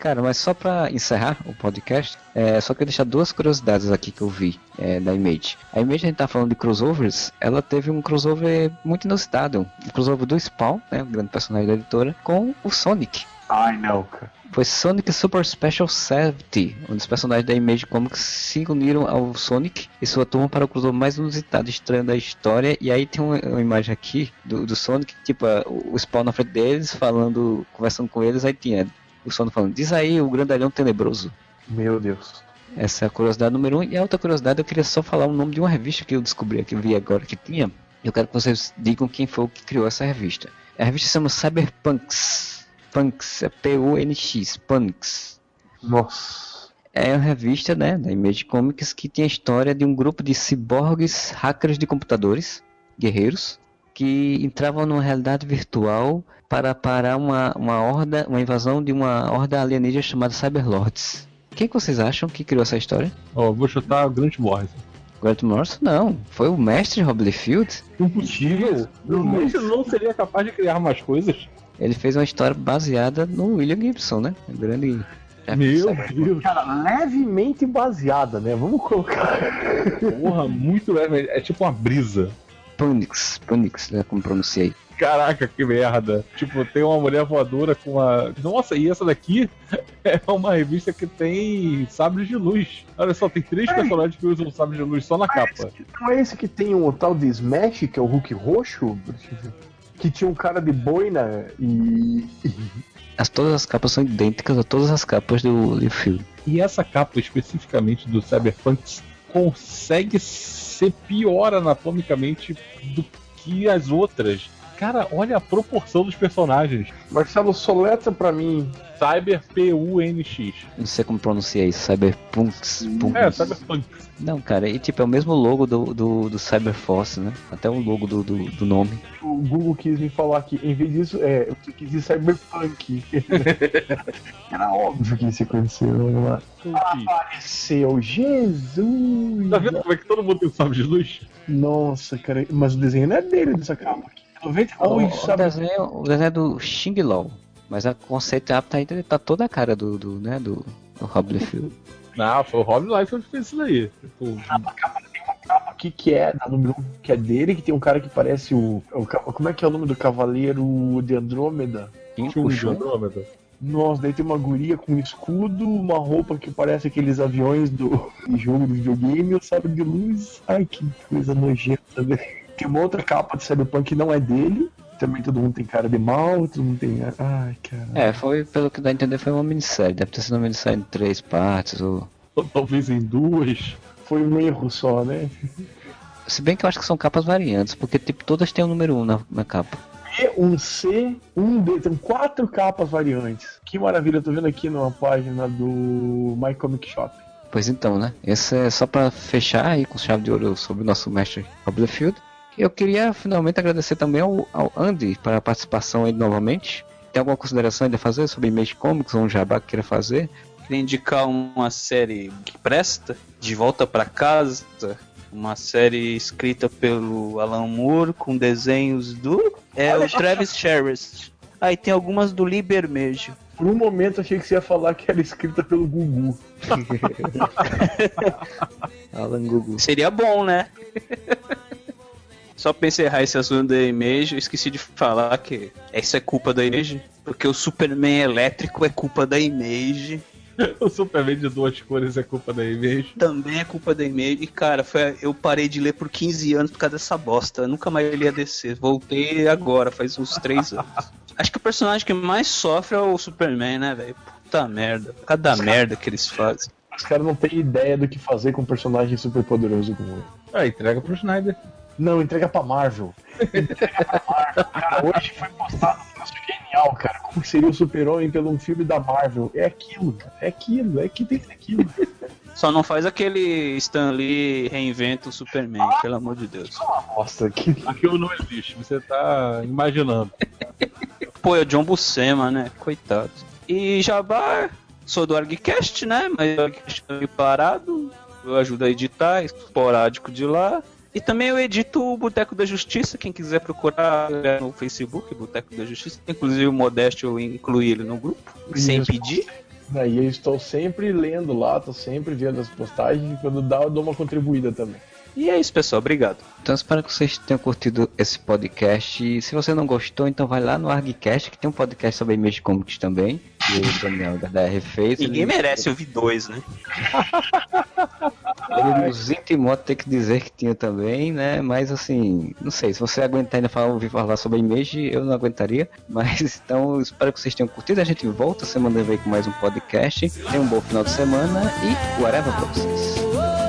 Cara, mas só pra encerrar o podcast, é, só queria deixar duas curiosidades aqui que eu vi é, da Image. A Image, a gente tá falando de crossovers, ela teve um crossover muito inusitado. Um crossover do Spawn, né, o grande personagem da editora, com o Sonic. Ai, não, cara. Foi Sonic Super Special 70, onde os personagens da Image Comics se uniram ao Sonic e sua turma para o crossover mais inusitado e estranho da história. E aí tem uma, uma imagem aqui do, do Sonic, tipo, o Spawn na frente deles, falando, conversando com eles, aí tinha o Sonic falando, diz aí o grandalhão tenebroso. Meu Deus. Essa é a curiosidade número um. E a outra curiosidade, eu queria só falar o nome de uma revista que eu descobri, que eu vi agora que tinha. Eu quero que vocês digam quem foi o que criou essa revista. A revista se chama Cyberpunks. Punks, é P-U-N-X, Punks. Nossa. é uma revista, né, da Image Comics que tem a história de um grupo de ciborgues hackers de computadores, guerreiros, que entravam numa realidade virtual para parar uma, uma horda, uma invasão de uma horda alienígena chamada Cyberlords. Quem que vocês acham que criou essa história? Ó, vou chutar o Grant Morrison. Grant Morrison? Não, foi o mestre Rob Liefeld. Impossível. Não, ele não seria capaz de criar mais coisas. Ele fez uma história baseada no William Gibson, né? O grande Meu Deus. Cara, levemente baseada, né? Vamos colocar. Porra, muito leve. É tipo uma brisa. Punix, Punix, né? Como pronunciei. Caraca, que merda. Tipo, tem uma mulher voadora com uma. Nossa, e essa daqui (laughs) é uma revista que tem sabres de luz. Olha só, tem três personagens que usam sabres de luz só na capa. Não é esse que tem um tal de Smash, que é o Hulk roxo? Que tinha um cara de boina e. As, todas as capas são idênticas a todas as capas do Liefeld. E essa capa especificamente do Cyberpunk consegue ser pior anatomicamente do que as outras. Cara, olha a proporção dos personagens. Marcelo, soleta pra mim. Cyber P-U-N-X. Não sei como pronunciar isso, Cyberpunks. Punks. É, Cyberpunk. Não, cara, e tipo, é o mesmo logo do, do, do Cyberforce, né? Até o logo do, do, do nome. O Google quis me falar que, em vez disso, é, eu quis dizer Cyberpunk. (laughs) Era óbvio que isso vamos lá. Apareceu, Jesus! Tá vendo como é que todo mundo tem sabre de luz? Nossa, cara, mas o desenho não é dele dessa capa aqui. 90 O, o, desenho, o desenho é do Xing Lao, mas o conceito apto ainda tá toda a cara do, do, né, do, do Rob Liefeld. (laughs) Não, foi o Rob Liefeld que fez isso daí. Tipo, aqui que é da número 1, que é dele, que tem um cara que parece o, o ca- Como é que é o nome do Cavaleiro de Andrômeda? Quem tinha puxou? Andrômeda. Nossa, daí tem uma guria com um escudo, uma roupa que parece aqueles aviões do (laughs) jogo do videogame, e o sabre de luz. Ai, que coisa nojenta, velho. Tem uma outra capa de Cyberpunk que não é dele. Também todo mundo tem cara de mal, todo mundo tem. Ai, cara. É, foi, pelo que dá a entender, foi uma minissérie. Deve ter sido uma minissérie em três partes. Ou... Ou Talvez em duas. Foi um erro só, né? Se bem que eu acho que são capas variantes, porque tipo, todas têm o número 1 um na, na capa. B, um C, um D. Tem quatro capas variantes. Que maravilha, eu tô vendo aqui numa página do My Comic Shop. Pois então, né? Esse é só pra fechar aí com chave de ouro sobre o nosso mestre Rob Liefeld. Eu queria finalmente agradecer também ao, ao Andy para a participação aí novamente. Tem alguma consideração ainda a fazer sobre Image Comics ou um jabá que queira fazer? Queria indicar uma série que presta, De Volta pra Casa, uma série escrita pelo Alan Moore com desenhos do é o Travis Sherritt. Aí tem algumas do Lee Bermejo. Por um momento achei que você ia falar que era escrita pelo Gugu. (laughs) (laughs) Alan Gugu. Seria bom, né? Só pra encerrar esse assunto da Image, eu esqueci de falar que isso é culpa da Image, porque o Superman elétrico é culpa da Image, (laughs) O Superman de duas cores é culpa da Image. também é culpa da Image. E cara, foi, eu parei de ler por 15 anos por causa dessa bosta. Eu nunca mais li a DC. Voltei agora, faz uns 3 (laughs) anos. Acho que o personagem que mais sofre é o Superman, né, velho? Puta merda. Cada merda que eles fazem. Os caras não têm ideia do que fazer com um personagem super poderoso como ele. Ah, entrega pro Snyder. Não, entrega pra Marvel. Entrega pra Marvel. Cara, hoje foi postado um troço genial, cara. Como seria o super-homem pelo um filme da Marvel? É aquilo, cara. É aquilo, é que tem que ser aquilo. Só não faz aquele Stan Lee reinventa o Superman, pelo amor de Deus. Nossa, que. Aquilo não existe, você tá imaginando. Pô, é o John Buscema, né? Coitado. E Jabá, sou do ArgCast, né? Mas o ArgCast tá meio parado. Eu ajudo a editar, esporádico de lá. E também eu edito o Boteco da Justiça, quem quiser procurar é no Facebook, Boteco da Justiça. Inclusive o Modesto eu incluí ele no grupo, sem pedir. Aí eu estou sempre lendo lá, tô sempre vendo as postagens e quando dá eu dou uma contribuída também. E é isso, pessoal. Obrigado. Então espero que vocês tenham curtido esse podcast. E se você não gostou, então vai lá no ArgCast, que tem um podcast sobre Image Comics também. Que o Daniel da DR fez. Ninguém ele, merece ouvir dois, né? (laughs) Ele nos intimou a ter que dizer que tinha também, né? Mas assim, não sei, se você aguentar ainda falar, ouvir falar sobre Image, eu não aguentaria. (laughs) Mas então, espero que vocês tenham curtido. A gente volta semana que vem com mais um podcast. Tenha um bom final de semana e whatever pra vocês.